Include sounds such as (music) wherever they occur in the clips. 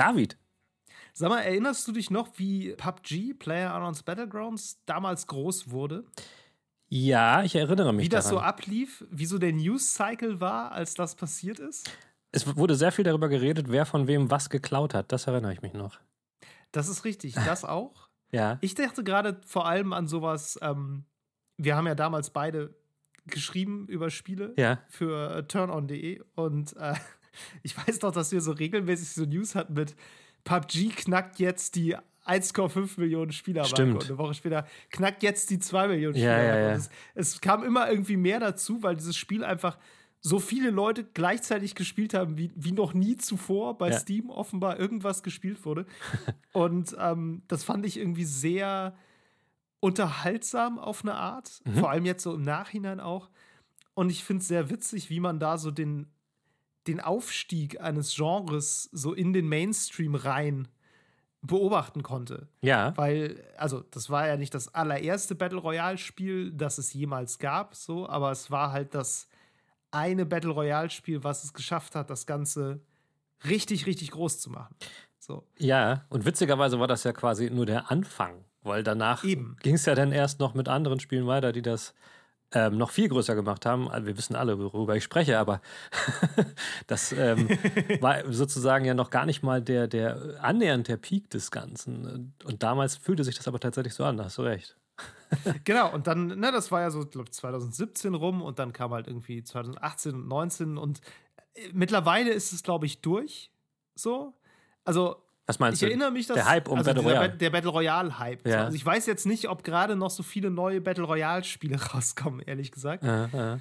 David. Sag mal, erinnerst du dich noch, wie PUBG, Player Unknowns Battlegrounds, damals groß wurde? Ja, ich erinnere mich Wie das daran. so ablief, wie so der News-Cycle war, als das passiert ist? Es wurde sehr viel darüber geredet, wer von wem was geklaut hat. Das erinnere ich mich noch. Das ist richtig, (laughs) das auch. Ja. Ich dachte gerade vor allem an sowas, ähm, wir haben ja damals beide geschrieben über Spiele Ja. für äh, turnon.de und äh, (laughs) ich weiß noch, dass wir so regelmäßig so News hatten mit PUBG knackt jetzt die 1,5 Millionen Spielermarke Stimmt. und eine Woche später knackt jetzt die 2 Millionen Ja, Spielermarke. ja, ja. Es, es kam immer irgendwie mehr dazu, weil dieses Spiel einfach so viele Leute gleichzeitig gespielt haben, wie, wie noch nie zuvor bei. Steam offenbar irgendwas gespielt wurde. (laughs) Und ähm, das fand ich irgendwie sehr unterhaltsam auf eine Art, Mhm. vor allem jetzt so im Nachhinein auch. Und ich finde es sehr witzig, wie man da so den, den Aufstieg eines Genres so in den Mainstream rein beobachten konnte. Ja. Weil, also, das war ja nicht das allererste Battle Royale-Spiel, das es jemals gab, so, aber es war halt das eine Battle Royale-Spiel, was es geschafft hat, das Ganze richtig, richtig groß zu machen. So. Ja. Und witzigerweise war das ja quasi nur der Anfang, weil danach ging es ja dann erst noch mit anderen Spielen weiter, die das ähm, noch viel größer gemacht haben. Also Wir wissen alle, worüber ich spreche, aber (laughs) das ähm, (laughs) war sozusagen ja noch gar nicht mal der, der annähernd der Peak des Ganzen. Und damals fühlte sich das aber tatsächlich so an, da hast du recht. (laughs) Genau, und dann, ne, das war ja so, glaube 2017 rum und dann kam halt irgendwie 2018 und 19 und äh, mittlerweile ist es, glaube ich, durch. So. Also, Was meinst ich du? erinnere mich, dass der Hype um also Battle Royale. Ba- Der Battle Royale-Hype. So. Ja. Also ich weiß jetzt nicht, ob gerade noch so viele neue Battle Royale-Spiele (laughs) rauskommen, ehrlich gesagt. Ja, ja.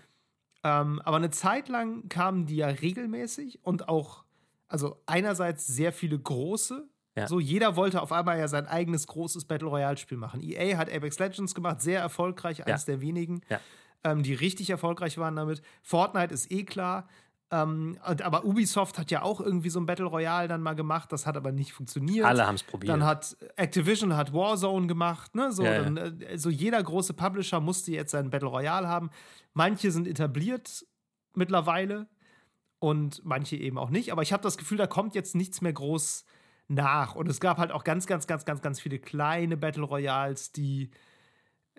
Ähm, aber eine Zeit lang kamen die ja regelmäßig und auch, also einerseits sehr viele große. So, jeder wollte auf einmal ja sein eigenes großes Battle Royale-Spiel machen. EA hat Apex Legends gemacht, sehr erfolgreich, eines der wenigen, ähm, die richtig erfolgreich waren damit. Fortnite ist eh klar. Ähm, und, aber Ubisoft hat ja auch irgendwie so ein Battle Royale dann mal gemacht, das hat aber nicht funktioniert. Alle haben es probiert. Dann hat Activision hat Warzone gemacht, ne? So, Ja, ja. dann, äh, so jeder große Publisher musste jetzt seinen Battle Royale haben. Manche sind etabliert mittlerweile und manche eben auch nicht. Aber ich habe das Gefühl, da kommt jetzt nichts mehr groß nach. Und es gab halt auch ganz, ganz, ganz, ganz, ganz viele kleine Battle Royals, die,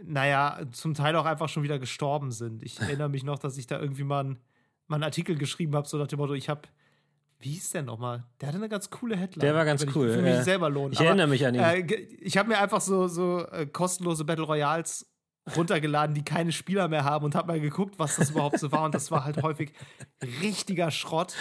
naja, zum Teil auch einfach schon wieder gestorben sind. Ich (laughs) erinnere mich noch, dass ich da irgendwie mal, ein, mal einen Artikel geschrieben habe, so nach dem Motto, ich habe wie hieß der nochmal? Der hatte eine ganz coole Headline. Der war ganz wenn ich, cool, Für mich ja. selber lohnen. Ich erinnere mich an ihn. Äh, ich habe mir einfach so, so äh, kostenlose Battle Royals runtergeladen, die keine Spieler mehr haben und habe mal geguckt, was das überhaupt so war. Und das war halt häufig richtiger Schrott.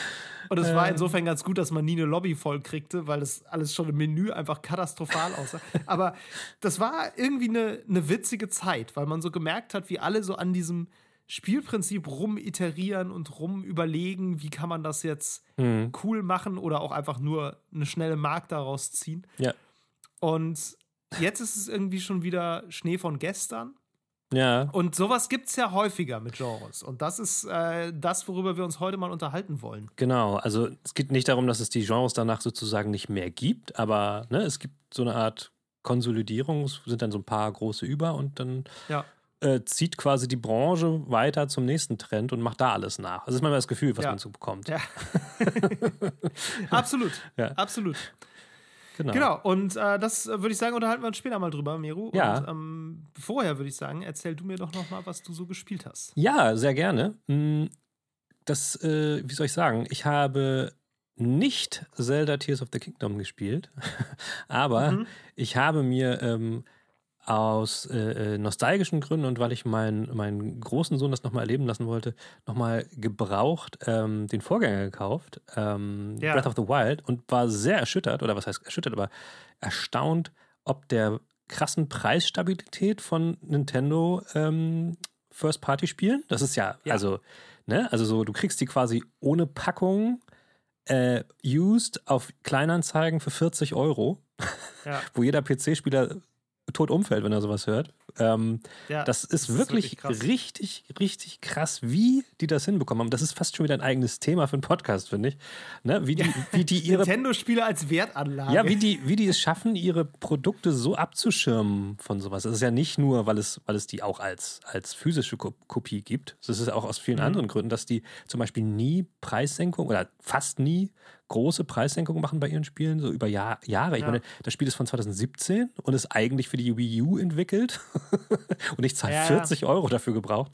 Und es war insofern ganz gut, dass man nie eine Lobby voll kriegte, weil das alles schon im Menü einfach katastrophal aussah. Aber das war irgendwie eine, eine witzige Zeit, weil man so gemerkt hat, wie alle so an diesem Spielprinzip rumiterieren und rumüberlegen, wie kann man das jetzt Mhm. cool machen oder auch einfach nur eine schnelle Mark daraus ziehen. Ja. Und jetzt ist es irgendwie schon wieder Schnee von gestern. Ja. Und sowas gibt es ja häufiger mit Genres. Und das ist äh, das, worüber wir uns heute mal unterhalten wollen. Genau, also es geht nicht darum, dass es die Genres danach sozusagen nicht mehr gibt, aber ne, es gibt so eine Art Konsolidierung, es sind dann so ein paar große über und dann Ja. Äh, zieht quasi die Branche weiter zum nächsten Trend und macht da alles nach. Das ist manchmal das Gefühl, was Ja. man so bekommt. Ja. (laughs) absolut. Ja. Absolut. Genau. Genau. Und äh, das äh, würde ich sagen, unterhalten wir uns später mal drüber, Meru. Ja. Und ähm, vorher würde ich sagen, erzähl du mir doch noch mal, was du so gespielt hast. Ja, sehr gerne. Mm, Das, äh, wie soll ich sagen, ich habe nicht Zelda Tears of the Kingdom gespielt, (laughs) aber Mhm. ich habe mir ähm, aus äh, äh, nostalgischen Gründen und weil ich meinen, meinen großen Sohn das nochmal erleben lassen wollte, nochmal gebraucht ähm, den Vorgänger gekauft, ähm, Ja. Breath of the Wild, und war sehr erschüttert, oder was heißt erschüttert, aber erstaunt, ob der krassen Preisstabilität von Nintendo ähm, First-Party-Spielen. Das ist ja, Ja. also, ne, also so, du kriegst die quasi ohne Packung äh, used auf Kleinanzeigen für 40 Euro, Ja. (laughs) wo jeder PC-Spieler tot umfällt, wenn er sowas hört. Ähm, ja das ist wirklich, krass. richtig, richtig krass, wie die das hinbekommen haben. Das ist fast schon wieder ein eigenes Thema für einen Podcast, finde ich. Ne? Wie, die, (laughs) wie die ihre Nintendo-Spiele als Wertanlage. ja, wie die, wie die es schaffen, ihre Produkte so abzuschirmen von sowas. Es ist ja nicht nur, weil es, weil es die auch als, als physische Ko- Kopie gibt. Es ist auch aus vielen Mhm. anderen Gründen, dass die zum Beispiel nie Preissenkung oder fast nie große Preissenkungen machen bei ihren Spielen, so über Jahr, Jahre. Ich Ja. meine, das Spiel ist von 2017 und ist eigentlich für die Wii U entwickelt. (laughs) und ich zahle Ja, ja. 40 Euro dafür gebraucht.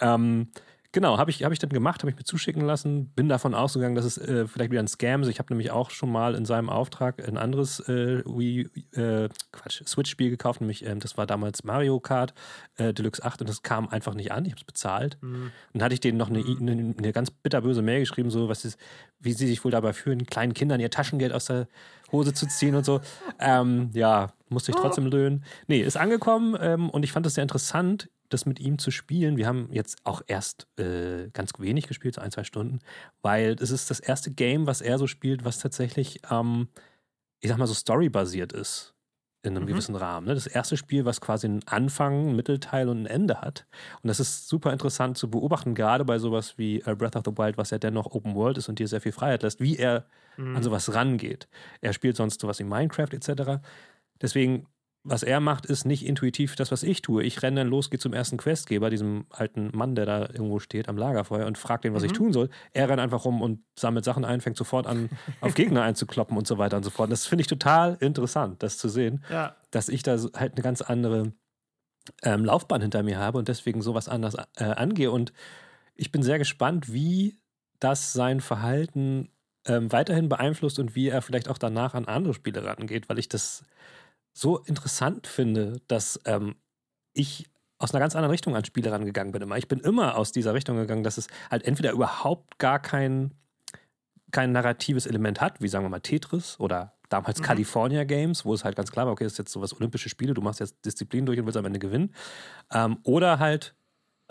Ähm, genau, habe ich, hab ich dann gemacht, habe ich mir zuschicken lassen. Bin davon ausgegangen, dass es äh, vielleicht wieder ein Scam ist. Ich habe nämlich auch schon mal in seinem Auftrag ein anderes äh, Wii, äh, Quatsch, Switch-Spiel gekauft, nämlich ähm, das war damals Mario Kart äh, Deluxe 8 und das kam einfach nicht an. Ich habe es bezahlt. Mhm. Und dann hatte ich denen noch eine, eine, eine ganz bitterböse Mail geschrieben, so was ist, wie sie sich wohl dabei fühlen, kleinen Kindern ihr Taschengeld aus der Hose zu ziehen und so. (laughs) Ähm, ja, musste ich trotzdem löhnen. Nee, ist angekommen ähm, und ich fand es sehr interessant, das mit ihm zu spielen. Wir haben jetzt auch erst äh, ganz wenig gespielt, so ein, zwei Stunden, weil es ist das erste Game, was er so spielt, was tatsächlich, ähm, ich sag mal so storybasiert ist. In einem Mhm. gewissen Rahmen. Ne? Das erste Spiel, was quasi einen Anfang, einen Mittelteil und ein Ende hat. Und das ist super interessant zu beobachten, gerade bei sowas wie äh, Breath of the Wild, was ja dennoch Open World ist und dir sehr viel Freiheit lässt, wie er Mhm. an sowas rangeht. Er spielt sonst sowas wie Minecraft etc. Deswegen, was er macht, ist nicht intuitiv das, was ich tue. Ich renne dann los, gehe zum ersten Questgeber, diesem alten Mann, der da irgendwo steht am Lagerfeuer und fragt den, was ich Mhm. tun soll. Er rennt einfach rum und sammelt Sachen ein, fängt sofort an, (laughs) auf Gegner einzukloppen und so weiter und so fort. Und das finde ich total interessant, das zu sehen Ja. dass ich da halt eine ganz andere ähm, Laufbahn hinter mir habe und deswegen sowas anders äh, angehe. Und ich bin sehr gespannt, wie das sein Verhalten ähm, weiterhin beeinflusst und wie er vielleicht auch danach an andere Spiele rangeht, weil ich das so interessant finde, dass ähm, ich aus einer ganz anderen Richtung an Spiele rangegangen bin immer. Ich bin immer aus dieser Richtung gegangen, dass es halt entweder überhaupt gar kein, kein narratives Element hat, wie sagen wir mal Tetris oder damals Mhm. California Games, wo es halt ganz klar war, okay, das ist jetzt sowas Olympische Spiele, du machst jetzt Disziplin durch und willst am Ende gewinnen. Ähm, oder halt,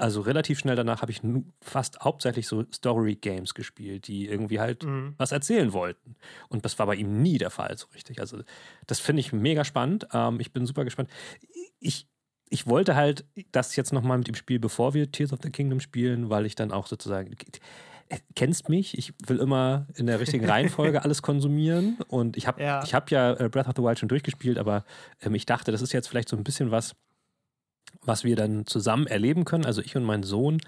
also relativ schnell danach habe ich fast hauptsächlich so Story-Games gespielt, die irgendwie halt Mhm. was erzählen wollten. Und das war bei ihm nie der Fall so richtig. Also das finde ich mega spannend. Ähm, ich bin super gespannt. Ich, ich wollte halt das jetzt nochmal mit ihm spielen, bevor wir Tears of the Kingdom spielen, weil ich dann auch sozusagen äh, kennst mich, ich will immer in der richtigen (laughs) Reihenfolge alles konsumieren und ich habe Ja. ich hab ja äh, Breath of the Wild schon durchgespielt, aber ähm, ich dachte, das ist jetzt vielleicht so ein bisschen was, was wir dann zusammen erleben können, also ich und mein Sohn.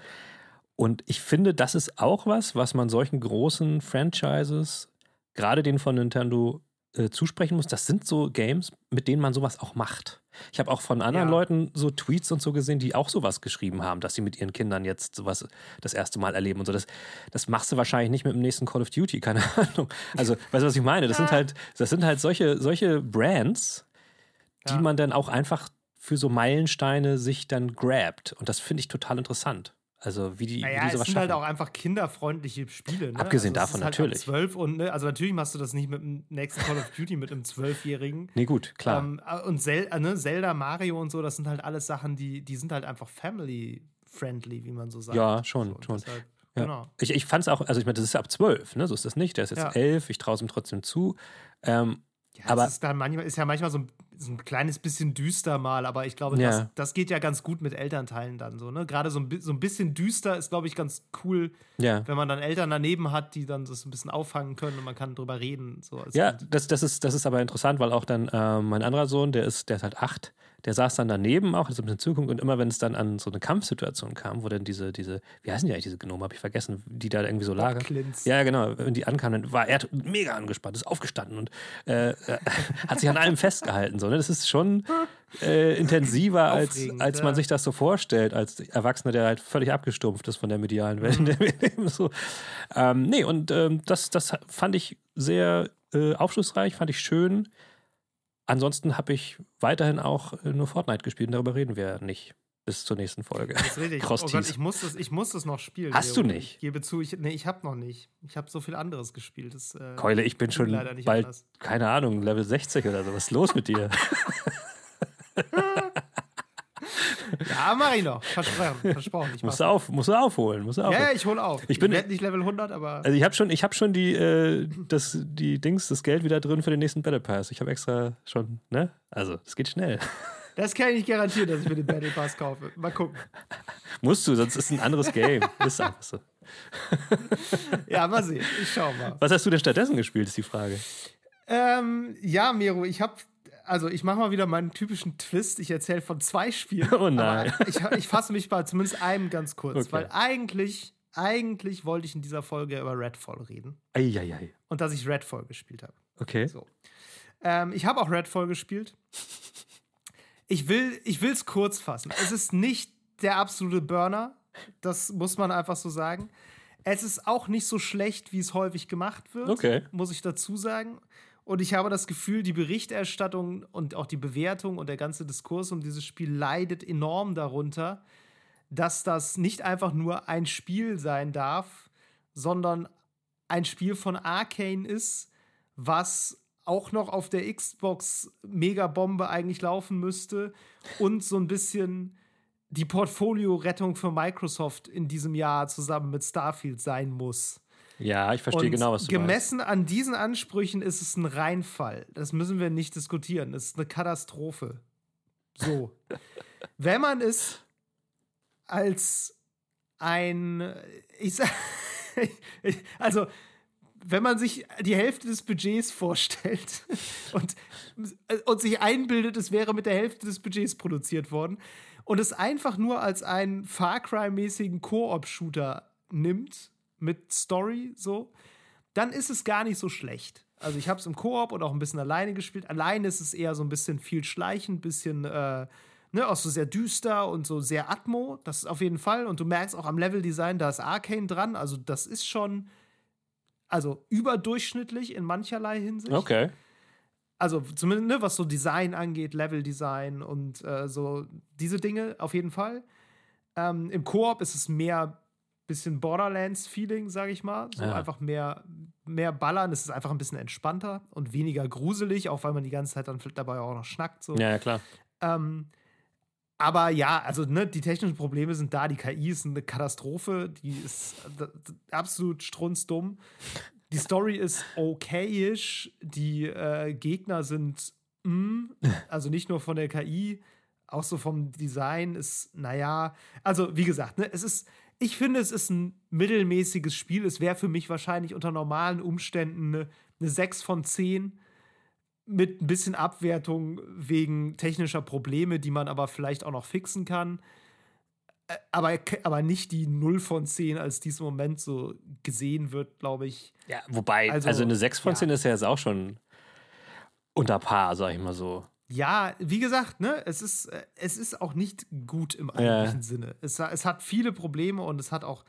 Und ich finde, das ist auch was, was man solchen großen Franchises, gerade den von Nintendo, äh, zusprechen muss. Das sind so Games, mit denen man sowas auch macht. Ich habe auch von anderen Ja. Leuten so Tweets und so gesehen, die auch sowas geschrieben haben, dass sie mit ihren Kindern jetzt sowas das erste Mal erleben und so. Das, das machst du wahrscheinlich nicht mit dem nächsten Call of Duty, (laughs) keine Ahnung. Also, weißt du, was ich meine? Das sind halt, das sind halt solche, solche Brands, die Ja. man dann auch einfach für so Meilensteine sich dann grabt. Und das finde ich total interessant. Also, wie die, Naja, wie die es sowas sind schaffen. halt auch einfach kinderfreundliche Spiele. Ne? Abgesehen also es davon, halt natürlich. 12 und, ne, also natürlich machst du das nicht mit dem nächsten Call of Duty mit einem Zwölfjährigen. (laughs) nee, gut, klar. Ähm, und Zel äh, ne, Zelda, Mario und so, das sind halt alles Sachen, die, die sind halt einfach family-friendly, wie man so sagt. Ja, schon, so, schon. Ja. Genau. Ich, ich fand es auch, also ich meine, das ist ab zwölf, ne? So ist das nicht. Der ist jetzt Ja. elf, ich traue es ihm trotzdem zu. Ähm, Ja, Aber- es ist, dann manchmal, ist ja manchmal so ein, so ein kleines bisschen düster mal, aber ich glaube, Ja. das, das geht ja ganz gut mit Elternteilen dann so. Ne? Gerade so ein, so ein bisschen düster ist, glaube ich, ganz cool, ja. wenn man dann Eltern daneben hat, die dann das ein bisschen auffangen können und man kann drüber reden. So als Ja, das, das, ist, das ist aber interessant, weil auch dann ähm, mein anderer Sohn, der ist, der ist halt acht, der saß dann daneben auch, hat so ein bisschen zugeguckt und immer wenn es dann an so eine Kampfsituation kam, wo dann diese, diese, wie heißen die eigentlich, diese Gnome, habe ich vergessen, die da irgendwie so lagen. Clint's. Ja, genau. Wenn die ankamen, dann war er mega angespannt, ist aufgestanden und äh, (laughs) hat sich an allem festgehalten. So, ne? Das ist schon äh, intensiver, als, als man ja. sich das so vorstellt, als Erwachsener, der halt völlig abgestumpft ist von der medialen Welt, in der wir (laughs) leben. So. Ähm, nee, und ähm, das, das fand ich sehr äh, aufschlussreich, fand ich schön. Ansonsten habe ich weiterhin auch äh, nur Fortnite gespielt und darüber reden wir nicht bis zur nächsten Folge. Das ist richtig. (laughs) Oh. Gott, ich muss, das, ich muss das noch spielen. Hast Leo. du nicht? Ich gebe zu, ich, nee, ich habe noch nicht. Ich habe so viel anderes gespielt. Das, äh, Keule, ich bin schon leider nicht bald, anders. keine Ahnung, Level 60 oder so. Was ist los mit dir? (laughs) Ja, mach ich noch. Versprochen. Versprochen. Ich (laughs) musst, du auf, musst du aufholen. Musst du Ja, aufholen. ja, ich hole auf. Ich bin- werde nicht Level 100, aber. Also ich habe schon, ich habe schon die, äh, das, die Dings, das Geld wieder drin für den nächsten Battle Pass. Ich habe extra schon, ne? Also, es geht schnell. (laughs) Das kann ich nicht garantieren, dass ich mir den Battle Pass kaufe. Mal gucken. Musst du, sonst ist es ein anderes Game. (laughs) ist einfach so. Ja, mal sehen. Ich schau mal. Was hast du denn stattdessen gespielt, ist die Frage. Ähm, ja, Miro, ich habe. Also, ich mache mal wieder meinen typischen Twist. Ich erzähle von zwei Spielen. (laughs) Oh nein. Ich, ich fasse mich bei zumindest einem ganz kurz, Okay. weil eigentlich, eigentlich wollte ich in dieser Folge über Redfall reden. Eieiei. Und dass ich Redfall gespielt habe. Okay. So. Ähm, ich habe auch Redfall gespielt. Ich will es kurz fassen. Es ist nicht der absolute Burner. Das muss man einfach so sagen. Es ist auch nicht so schlecht, wie es häufig gemacht wird, Okay. muss ich dazu sagen. Und ich habe das Gefühl, die Berichterstattung und auch die Bewertung und der ganze Diskurs um dieses Spiel leidet enorm darunter, dass das nicht einfach nur ein Spiel sein darf, sondern ein Spiel von Arcane ist, was auch noch auf der Xbox Megabombe eigentlich laufen müsste und so ein bisschen die Portfolio-Rettung für Microsoft in diesem Jahr zusammen mit Starfield sein muss. Ja, ich verstehe Und genau, was du meinst. gemessen an diesen Ansprüchen ist es ein Reinfall. Das müssen wir nicht diskutieren. Das ist eine Katastrophe. So. (laughs) Wenn man es als ein, ich sag, (laughs) also wenn man sich die Hälfte des Budgets vorstellt (laughs) und, und sich einbildet, es wäre mit der Hälfte des Budgets produziert worden und es einfach nur als einen Far Cry-mäßigen Koop-Shooter nimmt, mit Story so, dann ist es gar nicht so schlecht. Also ich habe es im Koop und auch ein bisschen alleine gespielt. Alleine ist es eher so ein bisschen viel Schleichen, bisschen äh, ne, auch so sehr düster und so sehr Atmo. Das ist auf jeden Fall. Und du merkst auch am Leveldesign, da ist Arcane dran. Also das ist schon also überdurchschnittlich in mancherlei Hinsicht. Okay. Also zumindest ne, was so Design angeht, Leveldesign und äh, so diese Dinge auf jeden Fall. Ähm, Im Koop ist es mehr bisschen Borderlands-Feeling, sage ich mal. So Ja. einfach mehr, mehr ballern. Es ist einfach ein bisschen entspannter und weniger gruselig, auch weil man die ganze Zeit dann dabei auch noch schnackt. So. Ja, ja, klar. Ähm, aber ja, also ne, die technischen Probleme sind da. Die KI ist eine Katastrophe. Die ist absolut strunzdumm. Die Story ist okayisch. Die äh, Gegner sind mm, also nicht nur von der KI, auch so vom Design ist, naja, also wie gesagt, ne, es ist, ich finde, es ist ein mittelmäßiges Spiel. Es wäre für mich wahrscheinlich unter normalen Umständen eine, eine 6 von 10 mit ein bisschen Abwertung wegen technischer Probleme, die man aber vielleicht auch noch fixen kann. Aber, aber nicht die 0 von 10, als dies im Moment so gesehen wird, glaube ich. Ja, wobei, Also, also, eine 6 von ja. 10 ist ja jetzt auch schon unter Paar, sag ich mal so. Ja, wie gesagt, ne, es ist, äh, es ist auch nicht gut im eigentlichen Sinne. Es, es hat viele Probleme und es hat auch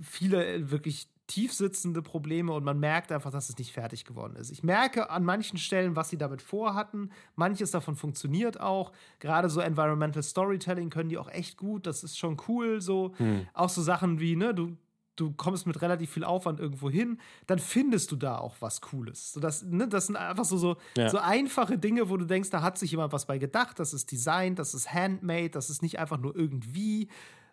viele äh, wirklich tiefsitzende Probleme und man merkt einfach, dass es nicht fertig geworden ist. Ich merke an manchen Stellen, was sie damit vorhatten. Manches davon funktioniert auch. Gerade so Environmental Storytelling können die auch echt gut. Das ist schon cool. So auch so Sachen wie, ne, du du kommst mit relativ viel Aufwand irgendwo hin, dann findest du da auch was Cooles. So das, ne, das sind einfach so, so, Ja. so einfache Dinge, wo du denkst, da hat sich jemand was bei gedacht, das ist Design, das ist Handmade, das ist nicht einfach nur irgendwie.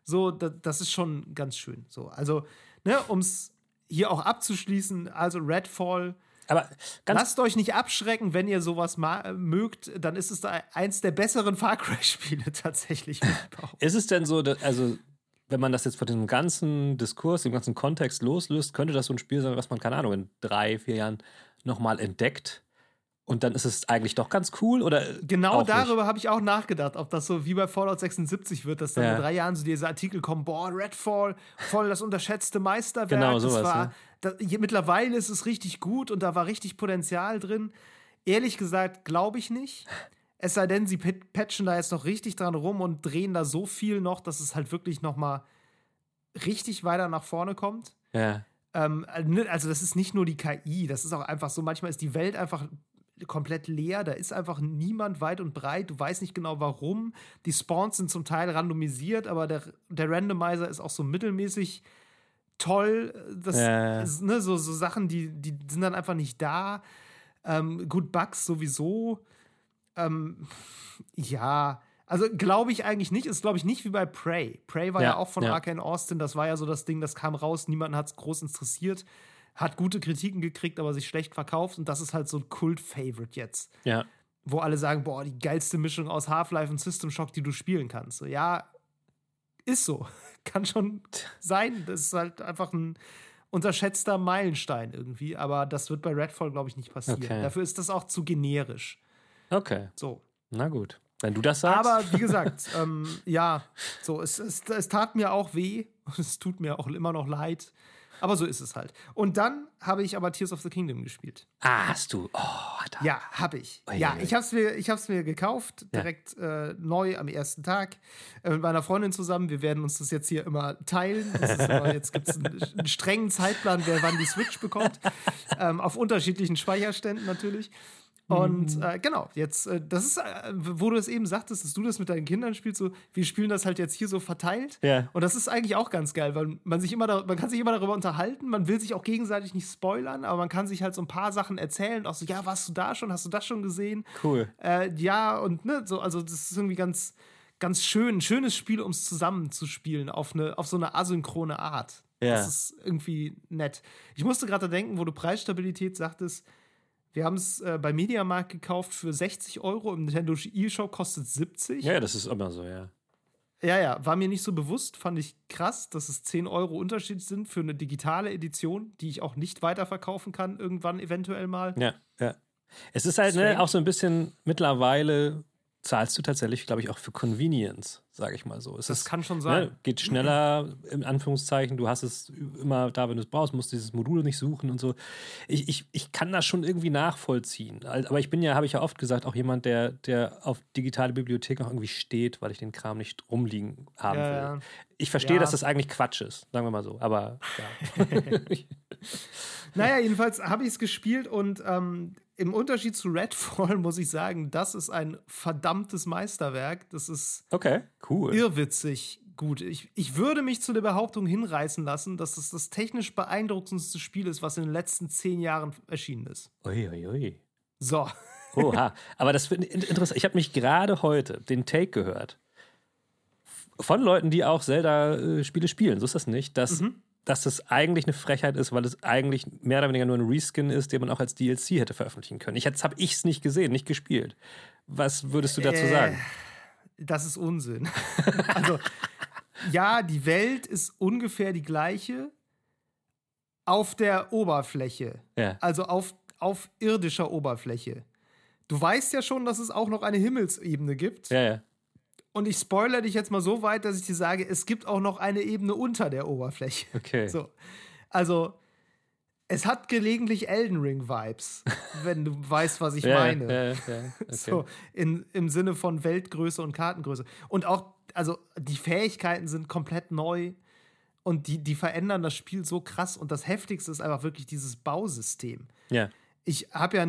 So, da, das ist schon ganz schön. So, also, ne, um es hier auch abzuschließen, also Redfall, Aber lasst euch nicht abschrecken, wenn ihr sowas äh, mögt, dann ist es da eins der besseren Far Cry-Spiele (laughs) tatsächlich. Ist es denn so, dass, also wenn man das jetzt von diesem ganzen Diskurs, dem ganzen Kontext loslöst, könnte das so ein Spiel sein, was man, keine Ahnung, in drei, vier Jahren nochmal entdeckt und dann ist es eigentlich doch ganz cool oder Genau darüber habe ich auch nachgedacht, ob das so wie bei Fallout 76 wird, dass dann Ja. in drei Jahren so diese Artikel kommen, boah, Redfall, voll das unterschätzte Meisterwerk. Genau, das sowas, war, ne? da, je, mittlerweile ist es richtig gut und da war richtig Potenzial drin. Ehrlich gesagt, glaube ich nicht. Es sei denn, sie pat- patchen da jetzt noch richtig dran rum und drehen da so viel noch, dass es halt wirklich noch mal richtig weiter nach vorne kommt. Ja. Ähm, also das ist nicht nur die KI, das ist auch einfach so, manchmal ist die Welt einfach komplett leer, da ist einfach niemand weit und breit, du weißt nicht genau warum. Die Spawns sind zum Teil randomisiert, aber der, der Randomizer ist auch so mittelmäßig toll. Das Ja. ist, ne, so, so Sachen, die, die sind dann einfach nicht da. Ähm, gut, Bugs sowieso. Ähm, ja, also glaube ich eigentlich nicht. Ist glaube ich nicht wie bei Prey. Prey war ja, Ja, auch von ja. Arkane Austin. Das war ja so das Ding, das kam raus. Niemanden hat es groß interessiert. Hat gute Kritiken gekriegt, aber sich schlecht verkauft. Und das ist halt so ein Kult-Favorite jetzt. Ja. Wo alle sagen: Boah, die geilste Mischung aus Half-Life und System Shock, die du spielen kannst. So, ja, ist so. (laughs) Kann schon sein. Das ist halt einfach ein unterschätzter Meilenstein irgendwie. Aber das wird bei Redfall, glaube ich, nicht passieren. Okay. Dafür ist das auch zu generisch. Okay. So. Na gut. Wenn du das sagst. Aber wie gesagt, (laughs) ähm, ja, so, es, es, es tat mir auch weh. Es tut mir auch immer noch leid. Aber so ist es halt. Und dann habe ich aber Tears of the Kingdom gespielt. Ah, hast du? Oh, da. Ja, habe ich. Ui, ja, ui. ich habe es mir, ich mir gekauft, direkt ja. äh, neu am ersten Tag äh, mit meiner Freundin zusammen. Wir werden uns das jetzt hier immer teilen. Immer, jetzt gibt es einen, einen, strengen Zeitplan, wer wann die Switch bekommt. (laughs) ähm, auf unterschiedlichen Speicherständen natürlich. Und mhm. äh, genau, jetzt, äh, das ist, äh, wo du es eben sagtest, dass du das mit deinen Kindern spielst, so, wir spielen das halt jetzt hier so verteilt. Ja. Und das ist eigentlich auch ganz geil, weil man sich immer da, man kann sich immer darüber unterhalten, man will sich auch gegenseitig nicht spoilern, aber man kann sich halt so ein paar Sachen erzählen, auch so, ja, warst du da schon, hast du das schon gesehen? Cool. Äh, ja, und ne, so, also das ist irgendwie ganz, ganz schön, ein schönes Spiel, um es zusammenzuspielen, auf, eine, auf so eine asynchrone Art. Ja. Das ist irgendwie nett. Ich musste gerade denken, wo du Preisstabilität sagtest, wir haben es äh, bei Mediamarkt gekauft für 60 Euro. Im Nintendo eShop kostet 70. Ja, das ist immer so, ja. Ja, ja, war mir nicht so bewusst, fand ich krass, dass es 10 Euro Unterschied sind für eine digitale Edition, die ich auch nicht weiterverkaufen kann, irgendwann eventuell mal. Ja, ja. Es ist halt ne, auch so ein bisschen mittlerweile zahlst du tatsächlich, glaube ich, auch für Convenience, sage ich mal so. Es das ist, kann schon sein. Ne, geht schneller, in Anführungszeichen. Du hast es immer da, wenn du es brauchst, musst dieses Modul nicht suchen und so. Ich, ich, ich kann das schon irgendwie nachvollziehen. Aber ich bin ja, habe ich ja oft gesagt, auch jemand, der, der auf digitale Bibliothek auch irgendwie steht, weil ich den Kram nicht rumliegen haben ja, will. Ich verstehe, ja. dass das eigentlich Quatsch ist, sagen wir mal so. Aber ja. (laughs) (laughs) naja, jedenfalls habe ich es gespielt und ähm, im Unterschied zu Redfall (laughs) muss ich sagen, das ist ein verdammtes Meisterwerk. Das ist okay, cool. irrwitzig gut. Ich, ich würde mich zu der Behauptung hinreißen lassen, dass es das technisch beeindruckendste Spiel ist, was in den letzten zehn Jahren erschienen ist. Uiuiui. Ui, ui. So. Oha. (laughs) Aber das finde ich interessant. Ich habe mich gerade heute den Take gehört von Leuten, die auch Zelda-Spiele spielen. So ist das nicht, dass mhm dass das eigentlich eine Frechheit ist, weil es eigentlich mehr oder weniger nur ein Reskin ist, den man auch als DLC hätte veröffentlichen können. Ich, jetzt habe ich es nicht gesehen, nicht gespielt. Was würdest du dazu äh, sagen? Das ist Unsinn. (laughs) also, ja, die Welt ist ungefähr die gleiche auf der Oberfläche. Ja. Also auf, auf irdischer Oberfläche. Du weißt ja schon, dass es auch noch eine Himmelsebene gibt. Ja, ja. Und ich spoilere dich jetzt mal so weit, dass ich dir sage, es gibt auch noch eine Ebene unter der Oberfläche. Okay. So. Also, es hat gelegentlich Elden Ring-Vibes, (laughs) wenn du weißt, was ich ja, meine. Ja, ja, (laughs) okay. So, in, im Sinne von Weltgröße und Kartengröße. Und auch, also die Fähigkeiten sind komplett neu und die, die verändern das Spiel so krass. Und das Heftigste ist einfach wirklich dieses Bausystem. Ja. Ich habe ja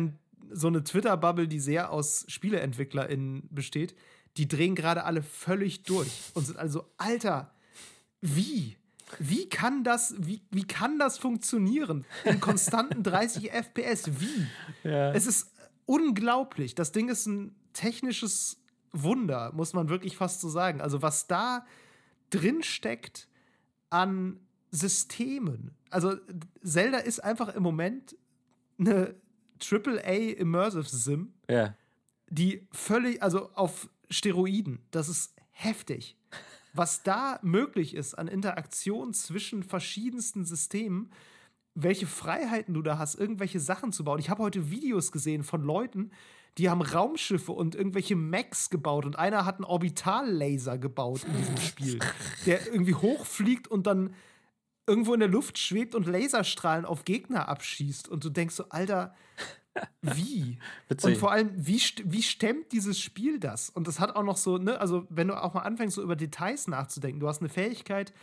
so eine Twitter-Bubble, die sehr aus SpieleentwicklerInnen besteht die drehen gerade alle völlig durch und sind also, Alter, wie? Wie kann das, wie, wie kann das funktionieren? In konstanten 30 (laughs) FPS, wie? Ja. Es ist unglaublich. Das Ding ist ein technisches Wunder, muss man wirklich fast so sagen. Also, was da drin steckt an Systemen. Also, Zelda ist einfach im Moment eine AAA Immersive Sim, ja. die völlig, also auf Steroiden. Das ist heftig. Was da möglich ist an Interaktion zwischen verschiedensten Systemen, welche Freiheiten du da hast, irgendwelche Sachen zu bauen. Ich habe heute Videos gesehen von Leuten, die haben Raumschiffe und irgendwelche Mechs gebaut und einer hat einen Orbitallaser gebaut in diesem Spiel, der irgendwie hochfliegt und dann irgendwo in der Luft schwebt und Laserstrahlen auf Gegner abschießt und du denkst so, Alter, wie? (laughs) Witzig. Und vor allem, wie, wie stemmt dieses Spiel das? Und das hat auch noch so, ne, also wenn du auch mal anfängst, so über Details nachzudenken, du hast eine Fähigkeit,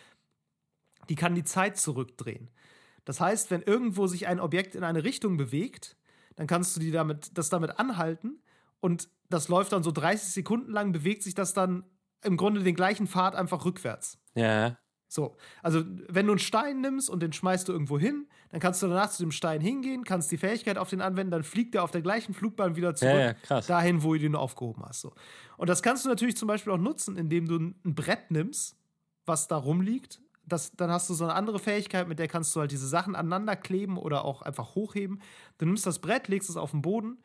die kann die Zeit zurückdrehen. Das heißt, wenn irgendwo sich ein Objekt in eine Richtung bewegt, dann kannst du die damit, das damit anhalten und das läuft dann so 30 Sekunden lang, bewegt sich das dann im Grunde den gleichen Pfad einfach rückwärts. Ja. So, also wenn du einen Stein nimmst und den schmeißt du irgendwo hin, dann kannst du danach zu dem Stein hingehen, kannst die Fähigkeit auf den anwenden, dann fliegt er auf der gleichen Flugbahn wieder zurück, ja, ja, dahin, wo du ihn aufgehoben hast. So. Und das kannst du natürlich zum Beispiel auch nutzen, indem du ein Brett nimmst, was da rumliegt. Das, dann hast du so eine andere Fähigkeit, mit der kannst du halt diese Sachen aneinander kleben oder auch einfach hochheben. Du nimmst das Brett, legst es auf den Boden,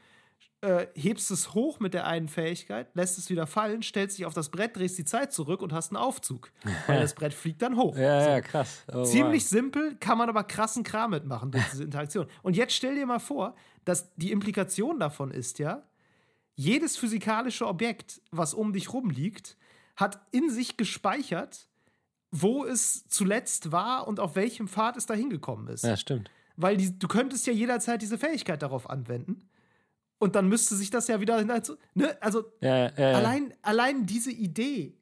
äh, hebst es hoch mit der einen Fähigkeit, lässt es wieder fallen, stellst dich auf das Brett, drehst die Zeit zurück und hast einen Aufzug. Weil das Brett fliegt dann hoch. (laughs) Ja, so. ja, krass. Oh, Ziemlich wow. simpel, kann man aber krassen Kram mitmachen durch diese Interaktion. Und jetzt stell dir mal vor, dass die Implikation davon ist, ja, jedes physikalische Objekt, was um dich rum liegt, hat in sich gespeichert, wo es zuletzt war und auf welchem Pfad es da hingekommen ist. Ja, stimmt. Weil die, du könntest ja jederzeit diese Fähigkeit darauf anwenden. Und dann müsste sich das ja wieder. Ne? Also ja, ja, ja. Allein, allein diese Idee,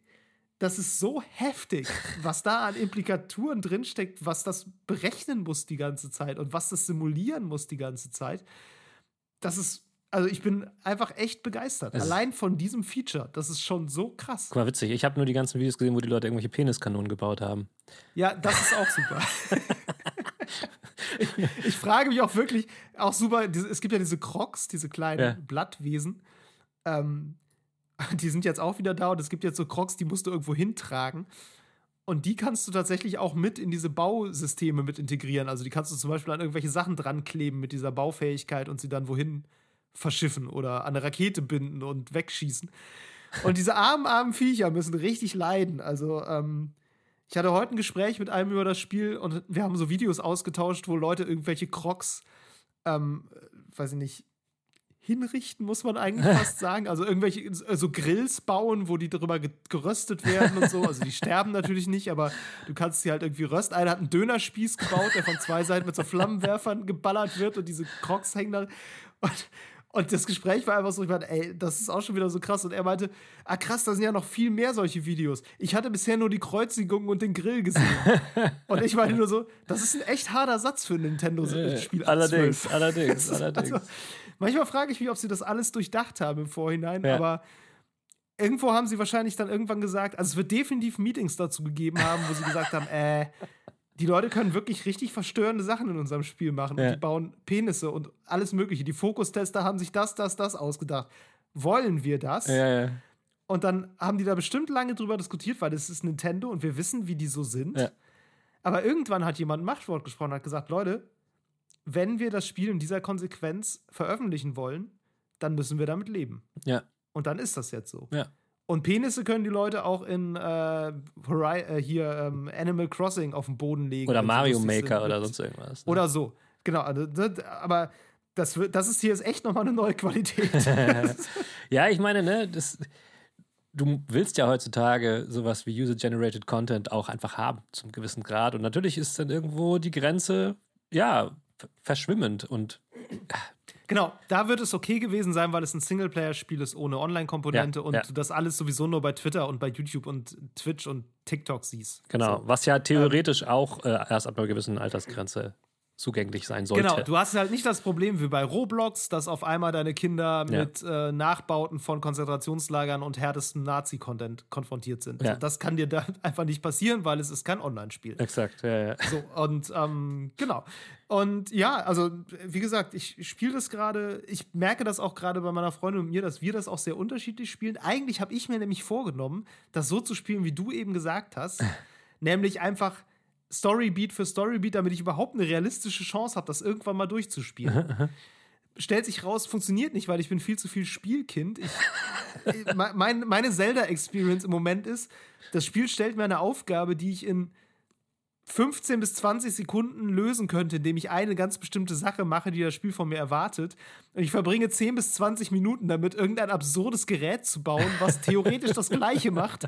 das ist so heftig, was da an Implikaturen drinsteckt, was das berechnen muss die ganze Zeit und was das simulieren muss die ganze Zeit. Das ist also ich bin einfach echt begeistert. Es Allein von diesem Feature. Das ist schon so krass. Guck mal, witzig. Ich habe nur die ganzen Videos gesehen, wo die Leute irgendwelche Peniskanonen gebaut haben. Ja, das ist auch super. (laughs) ich, (laughs) ich, frage mich auch wirklich, auch super, es gibt ja diese Crocs, diese kleinen ja. Blattwesen. Ähm, (laughs) die sind jetzt auch wieder da und es gibt jetzt so Crocs, die musst du irgendwo hintragen. Und die kannst du tatsächlich auch mit in diese Bausysteme mit integrieren. Also die kannst du zum Beispiel an irgendwelche Sachen dran kleben mit dieser Baufähigkeit und sie dann wohin verschiffen oder an eine Rakete binden und wegschießen. Und diese armen, armen Viecher müssen richtig leiden. Also, ähm, ich hatte heute ein Gespräch mit einem über das Spiel und wir haben so Videos ausgetauscht, wo Leute irgendwelche Crocs, ähm, weiß ich nicht, hinrichten, muss man eigentlich (laughs) fast sagen. Also irgendwelche also Grills bauen, wo die darüber geröstet werden und so. Also die sterben natürlich nicht, aber du kannst sie halt irgendwie rösten. Einer hat einen Dönerspieß gebaut, der von zwei Seiten mit so Flammenwerfern geballert wird und diese Crocs hängen da. Und und das Gespräch war einfach so, ich meinte, ey, das ist auch schon wieder so krass. Und er meinte, ah krass, da sind ja noch viel mehr solche Videos. Ich hatte bisher nur die Kreuzigung und den Grill gesehen. (laughs) und ich meinte nur so, das ist ein echt harter Satz für ein Nintendo-Spiel. Äh, allerdings, allerdings, (laughs) allerdings. Also, manchmal frage ich mich, ob sie das alles durchdacht haben im Vorhinein, ja. aber irgendwo haben sie wahrscheinlich dann irgendwann gesagt, also es wird definitiv Meetings dazu gegeben haben, wo sie gesagt haben, äh, die Leute können wirklich richtig verstörende Sachen in unserem Spiel machen. Ja. Und die bauen Penisse und alles Mögliche. Die Fokustester haben sich das, das, das ausgedacht. Wollen wir das? Ja, ja. Und dann haben die da bestimmt lange drüber diskutiert, weil das ist Nintendo und wir wissen, wie die so sind. Ja. Aber irgendwann hat jemand ein Machtwort gesprochen und hat gesagt: Leute, wenn wir das Spiel in dieser Konsequenz veröffentlichen wollen, dann müssen wir damit leben. Ja. Und dann ist das jetzt so. Ja. Und Penisse können die Leute auch in äh, äh, hier ähm, Animal Crossing auf den Boden legen. Oder Mario Maker oder sonst irgendwas. Ne? Oder so. Genau. Also, aber das, das ist hier jetzt echt nochmal eine neue Qualität. (laughs) (laughs) ja, ich meine, ne, das, du willst ja heutzutage sowas wie User-Generated Content auch einfach haben, zum gewissen Grad. Und natürlich ist dann irgendwo die Grenze, ja, verschwimmend und Genau, da wird es okay gewesen sein, weil es ein Singleplayer-Spiel ist ohne Online-Komponente ja, und ja. das alles sowieso nur bei Twitter und bei YouTube und Twitch und TikTok siehst. Genau, so. was ja theoretisch ähm, auch äh, erst ab einer gewissen Altersgrenze zugänglich sein sollte. Genau, du hast halt nicht das Problem wie bei Roblox, dass auf einmal deine Kinder ja. mit äh, Nachbauten von Konzentrationslagern und härtestem Nazi-Content konfrontiert sind. Ja. Also das kann dir da (laughs) einfach nicht passieren, weil es ist kein Online-Spiel. Exakt, ja, ja. So, und ähm, genau. Und ja, also wie gesagt, ich spiele das gerade, ich merke das auch gerade bei meiner Freundin und mir, dass wir das auch sehr unterschiedlich spielen. Eigentlich habe ich mir nämlich vorgenommen, das so zu spielen, wie du eben gesagt hast. (laughs) nämlich einfach Storybeat für Storybeat, damit ich überhaupt eine realistische Chance habe, das irgendwann mal durchzuspielen. (laughs) Stellt sich raus, funktioniert nicht, weil ich bin viel zu viel Spielkind. Ich, mein, meine Zelda-Experience im Moment ist, das Spiel stellt mir eine Aufgabe, die ich in 15 bis 20 Sekunden lösen könnte, indem ich eine ganz bestimmte Sache mache, die das Spiel von mir erwartet. Und ich verbringe 10 bis 20 Minuten damit, irgendein absurdes Gerät zu bauen, was theoretisch das Gleiche macht,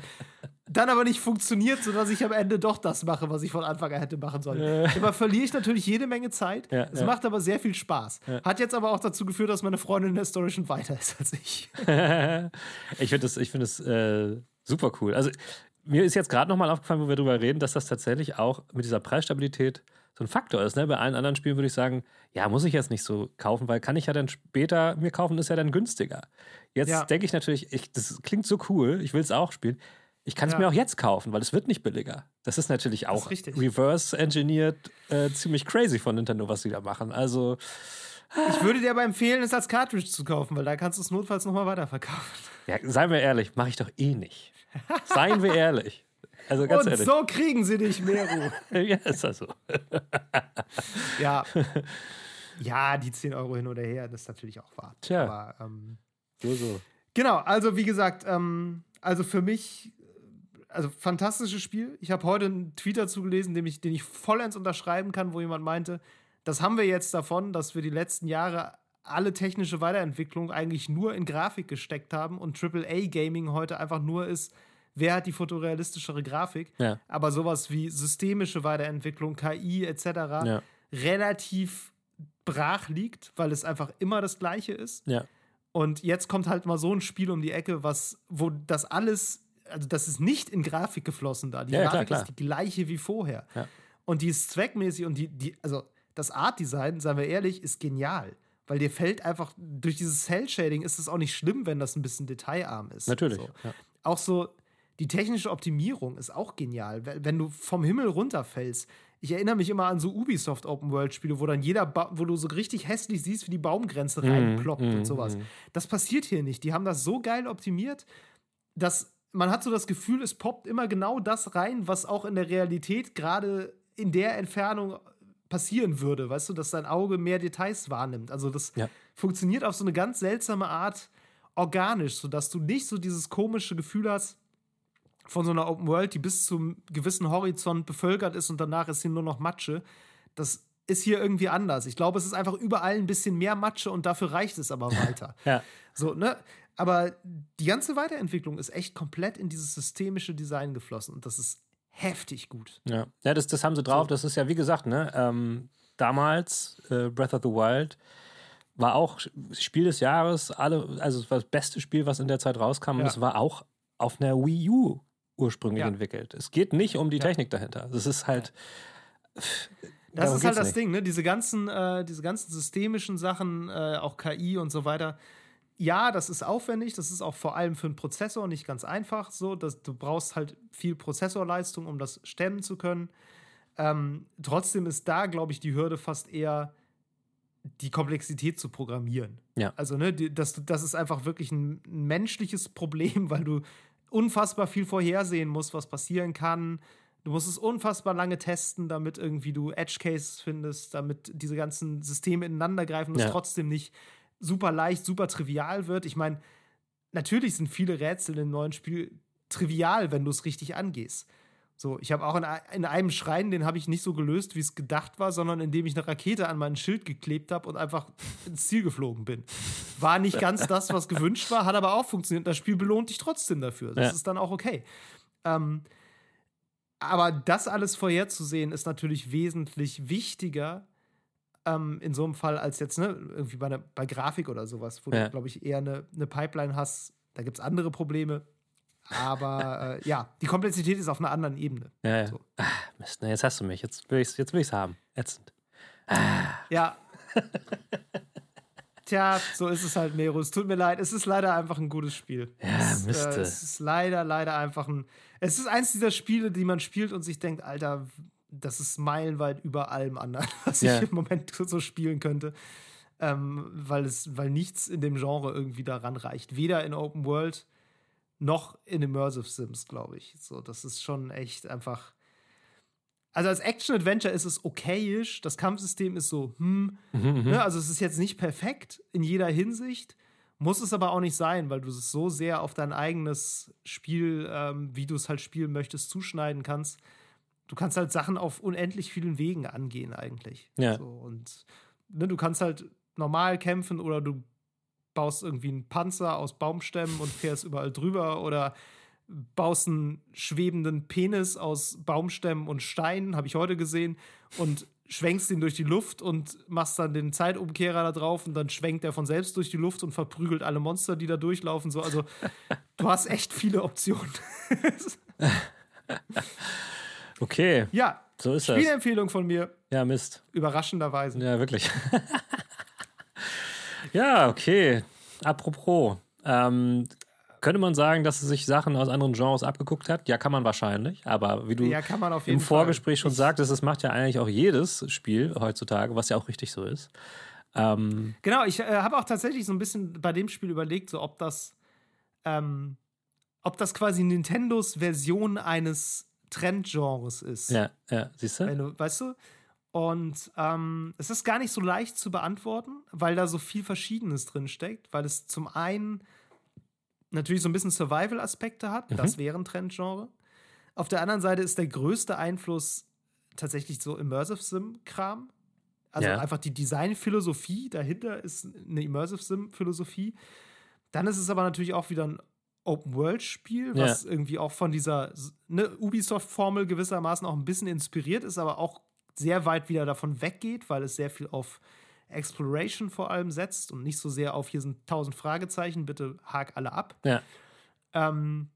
dann aber nicht funktioniert, sodass ich am Ende doch das mache, was ich von Anfang an hätte machen sollen. Ja. Dabei verliere ich natürlich jede Menge Zeit. Ja, es ja. macht aber sehr viel Spaß. Hat jetzt aber auch dazu geführt, dass meine Freundin in der Story schon weiter ist als ich. (laughs) ich finde das, ich find das äh, super cool. Also mir ist jetzt gerade nochmal aufgefallen, wo wir darüber reden, dass das tatsächlich auch mit dieser Preisstabilität so ein Faktor ist. Ne? Bei allen anderen Spielen würde ich sagen, ja, muss ich jetzt nicht so kaufen, weil kann ich ja dann später mir kaufen, ist ja dann günstiger. Jetzt ja. denke ich natürlich, ich, das klingt so cool, ich will es auch spielen. Ich kann es ja. mir auch jetzt kaufen, weil es wird nicht billiger. Das ist natürlich auch reverse-engineert äh, ziemlich crazy von Nintendo, was sie da machen. Also. Ich würde dir aber empfehlen, es als Cartridge zu kaufen, weil da kannst du es notfalls nochmal weiterverkaufen. Ja, seien wir ehrlich, mache ich doch eh nicht. Seien wir ehrlich. Also ganz Und ehrlich. so kriegen sie dich, Meru. (laughs) ja, ist das so. (laughs) ja. Ja, die 10 Euro hin oder her, das ist natürlich auch wahr. Tja. Aber, ähm, so, so. Genau, also wie gesagt, ähm, also für mich, also fantastisches Spiel. Ich habe heute einen Tweet dazu gelesen, den ich, den ich vollends unterschreiben kann, wo jemand meinte, das haben wir jetzt davon, dass wir die letzten Jahre alle technische Weiterentwicklung eigentlich nur in Grafik gesteckt haben und AAA-Gaming heute einfach nur ist, wer hat die fotorealistischere Grafik. Ja. Aber sowas wie systemische Weiterentwicklung, KI etc. Ja. relativ brach liegt, weil es einfach immer das Gleiche ist. Ja. Und jetzt kommt halt mal so ein Spiel um die Ecke, was, wo das alles, also das ist nicht in Grafik geflossen da. Die Ja, Grafik klar, ist die gleiche wie vorher. Ja. Und die ist zweckmäßig und die, die, also das Art-Design, seien wir ehrlich, ist genial. Weil dir fällt einfach, durch dieses Cell-Shading ist es auch nicht schlimm, wenn das ein bisschen detailarm ist. Natürlich. So. Ja. Auch so, die technische Optimierung ist auch genial. Wenn du vom Himmel runterfällst, ich erinnere mich immer an so Ubisoft Open World Spiele, wo dann jeder, ba wo du so richtig hässlich siehst, wie die Baumgrenze reinploppt mm, und sowas. Das passiert hier nicht. Die haben das so geil optimiert, dass man hat so das Gefühl, es poppt immer genau das rein, was auch in der Realität gerade in der Entfernung passieren würde, weißt du, dass dein Auge mehr Details wahrnimmt. Also das Ja. funktioniert auf so eine ganz seltsame Art organisch, sodass du nicht so dieses komische Gefühl hast von so einer Open World, die bis zum gewissen Horizont bevölkert ist und danach ist hier nur noch Matsche. Das ist hier irgendwie anders. Ich glaube, es ist einfach überall ein bisschen mehr Matsche und dafür reicht es aber (laughs) weiter. Ja. So, ne? Aber die ganze Weiterentwicklung ist echt komplett in dieses systemische Design geflossen und das ist heftig gut. Ja, ja das, das haben sie drauf. Das ist ja, wie gesagt, ne, ähm, damals äh, Breath of the Wild war auch Spiel des Jahres, alle, also es war das beste Spiel, was in der Zeit rauskam. Und es war auch auf einer Wii U ursprünglich Ja. entwickelt. Es geht nicht um die Ja. Technik dahinter. Das ist halt. Das darum ist halt das nicht. Ding, ne? Diese ganzen, äh, diese ganzen systemischen Sachen, äh, auch KI und so weiter. Ja, das ist aufwendig, das ist auch vor allem für einen Prozessor nicht ganz einfach so. Dass du brauchst halt viel Prozessorleistung, um das stemmen zu können. Ähm, trotzdem ist da, glaube ich, die Hürde fast eher die Komplexität zu programmieren. Ja. Also, ne, das, das ist einfach wirklich ein, menschliches Problem, (laughs) weil du unfassbar viel vorhersehen musst, was passieren kann. Du musst es unfassbar lange testen, damit irgendwie du Edge Cases findest, damit diese ganzen Systeme ineinander greifen und es Ja. trotzdem nicht super leicht, super trivial wird. Ich meine, natürlich sind viele Rätsel im neuen Spiel trivial, wenn du es richtig angehst. So, ich habe auch in, in einem Schrein, den habe ich nicht so gelöst, wie es gedacht war, sondern indem ich eine Rakete an mein Schild geklebt habe und einfach ins Ziel geflogen bin. War nicht ganz (laughs) das, was gewünscht war, hat aber auch funktioniert. Das Spiel belohnt dich trotzdem dafür. Das Ja. ist dann auch okay. Ähm, aber das alles vorherzusehen, ist natürlich wesentlich wichtiger ähm, in so einem Fall als jetzt, ne, irgendwie bei, einer- bei Grafik oder sowas, wo Ja. du, glaube ich, eher eine, eine Pipeline hast. Da gibt es andere Probleme. Aber äh, ja, die Komplexität ist auf einer anderen Ebene. Ja, ja. So. Ah, Mist, ne, jetzt hast du mich. Jetzt will ich es jetzt will ich's haben. Ätzend. Ja. (laughs) Tja, so ist es halt, Mero. Es tut mir leid. Es ist leider einfach ein gutes Spiel. Ja, es, Miste. Äh, es ist leider, leider einfach ein. Es ist eins dieser Spiele, die man spielt und sich denkt, Alter, das ist meilenweit über allem anderen, (laughs) was Ja. ich im Moment so spielen könnte. Ähm, weil, es, weil nichts in dem Genre irgendwie daran reicht. Weder in Open World noch in Immersive Sims, glaube ich. So, das ist schon echt einfach. Also als Action-Adventure ist es okayisch. Das Kampfsystem ist so, hm. Ne? Also es ist jetzt nicht perfekt in jeder Hinsicht. Muss es aber auch nicht sein, weil du es so sehr auf dein eigenes Spiel, ähm, wie du es halt spielen möchtest, zuschneiden kannst. Du kannst halt Sachen auf unendlich vielen Wegen angehen, eigentlich. Ja. So, und ne, du kannst halt normal kämpfen oder du baust irgendwie einen Panzer aus Baumstämmen und fährst überall drüber oder baust einen schwebenden Penis aus Baumstämmen und Steinen, habe ich heute gesehen, und schwenkst ihn durch die Luft und machst dann den Zeitumkehrer da drauf und dann schwenkt er von selbst durch die Luft und verprügelt alle Monster, die da durchlaufen. So, also du hast echt viele Optionen. (laughs) Okay, ja, so ist das. Spielempfehlung von mir, Ja, Mist. überraschenderweise. Ja, wirklich. (laughs) ja, okay. Apropos, ähm, könnte man sagen, dass es sich Sachen aus anderen Genres abgeguckt hat? Ja, kann man wahrscheinlich. Aber wie du Ja, im Vorgespräch Fall. schon sagtest, das macht ja eigentlich auch jedes Spiel heutzutage, was ja auch richtig so ist. Ähm, Genau, ich äh, habe auch tatsächlich so ein bisschen bei dem Spiel überlegt, so ob das, ähm, ob das quasi Nintendos Version eines Trendgenres ist. ja, ja, siehst du? Du, weißt du? Und ähm, es ist gar nicht so leicht zu beantworten, weil da so viel Verschiedenes drin steckt, weil es zum einen natürlich so ein bisschen Survival-Aspekte hat, das wäre ein Trendgenre. Auf der anderen Seite ist der größte Einfluss tatsächlich so Immersive Sim-Kram. Also Ja. einfach die Designphilosophie dahinter ist eine Immersive Sim-Philosophie. Dann ist es aber natürlich auch wieder ein Open-World-Spiel, was ja. irgendwie auch von dieser ne, Ubisoft-Formel gewissermaßen auch ein bisschen inspiriert ist, aber auch sehr weit wieder davon weggeht, weil es sehr viel auf Exploration vor allem setzt und nicht so sehr auf hier sind tausend Fragezeichen, bitte hak alle ab. Ja. Ähm,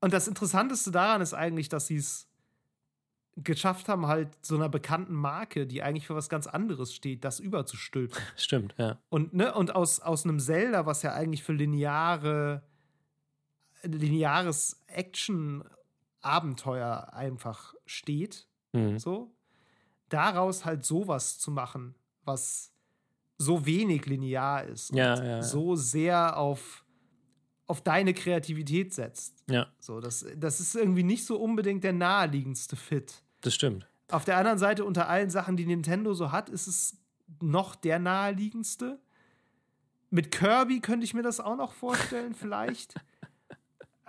und das Interessanteste daran ist eigentlich, dass sie es geschafft haben, halt so einer bekannten Marke, die eigentlich für was ganz anderes steht, das überzustülpen. Stimmt, ja. Und, ne, und aus, aus einem Zelda, was ja eigentlich für lineare, lineares Action-Abenteuer einfach steht, mhm. so, daraus halt sowas zu machen, was so wenig linear ist ja, und ja, so sehr auf, auf deine Kreativität setzt. Ja. So, das, das ist irgendwie nicht so unbedingt der naheliegendste Fit. Das stimmt. Auf der anderen Seite, unter allen Sachen, die Nintendo so hat, ist es noch der naheliegendste. Mit Kirby könnte ich mir das auch noch vorstellen, (laughs) vielleicht.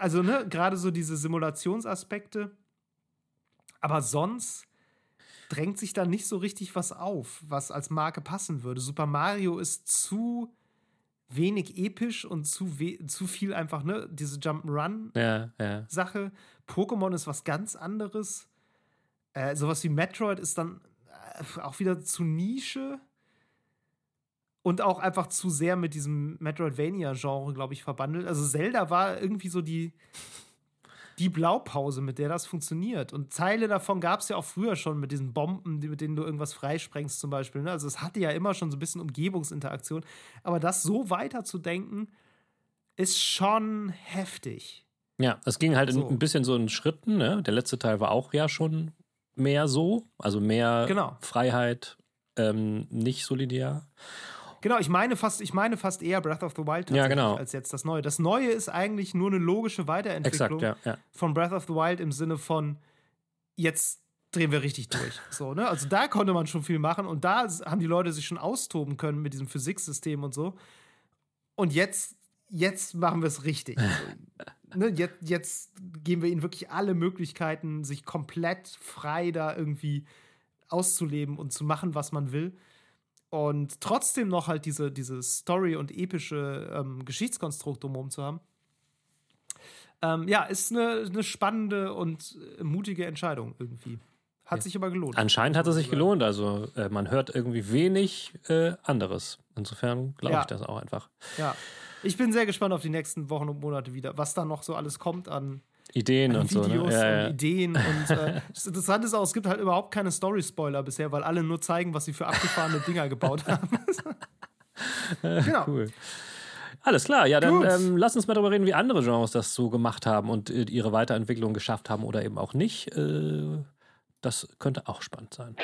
Also, ne, gerade so diese Simulationsaspekte. Aber sonst drängt sich da nicht so richtig was auf, was als Marke passen würde. Super Mario ist zu wenig episch und zu, zu viel einfach, ne, diese Jump'n'Run-Sache. Ja, ja. Pokémon ist was ganz anderes. Äh, sowas wie Metroid ist dann äh, auch wieder zu Nische und auch einfach zu sehr mit diesem Metroidvania-Genre, glaube ich, verbandelt. Also Zelda war irgendwie so die, die Blaupause, mit der das funktioniert. Und Teile davon gab es ja auch früher schon mit diesen Bomben, mit denen du irgendwas freisprengst zum Beispiel. Ne? Also es hatte ja immer schon so ein bisschen Umgebungsinteraktion. Aber das so weiterzudenken, ist schon heftig. Ja, es ging halt so. ein bisschen so in Schritten. Ne? Der letzte Teil war auch ja schon mehr so, also mehr genau. Freiheit, ähm, nicht solidär. Genau, ich meine fast, ich meine fast eher Breath of the Wild ja, genau. als jetzt das Neue. Das Neue ist eigentlich nur eine logische Weiterentwicklung Exakt, ja, ja. von Breath of the Wild im Sinne von jetzt drehen wir richtig durch. (laughs) So, ne? Also da konnte man schon viel machen und da haben die Leute sich schon austoben können mit diesem Physiksystem und so. Und jetzt, jetzt machen wir es richtig. (laughs) ne, jetzt, jetzt geben wir ihnen wirklich alle Möglichkeiten, sich komplett frei da irgendwie auszuleben und zu machen, was man will. Und trotzdem noch halt diese, diese Story und epische ähm, Geschichtskonstrukt drumherum zu haben. Ähm, ja, ist eine, eine spannende und mutige Entscheidung irgendwie. Hat ja. sich aber gelohnt. Anscheinend hat es sich gelohnt. Also äh, man hört irgendwie wenig äh, anderes. Insofern glaube ja. ich das auch einfach. Ja. Ich bin sehr gespannt auf die nächsten Wochen und Monate wieder, was da noch so alles kommt an Ideen und Videos so. Ne? Ja, ja. und Ideen. Und äh, (laughs) das Interessante ist auch, es gibt halt überhaupt keine Story-Spoiler bisher, weil alle nur zeigen, was sie für abgefahrene (laughs) Dinger gebaut haben. (laughs) genau. Cool. Alles klar, ja, dann ähm, lass uns mal darüber reden, wie andere Genres das so gemacht haben und äh, ihre Weiterentwicklung geschafft haben oder eben auch nicht. Äh, das könnte auch spannend sein.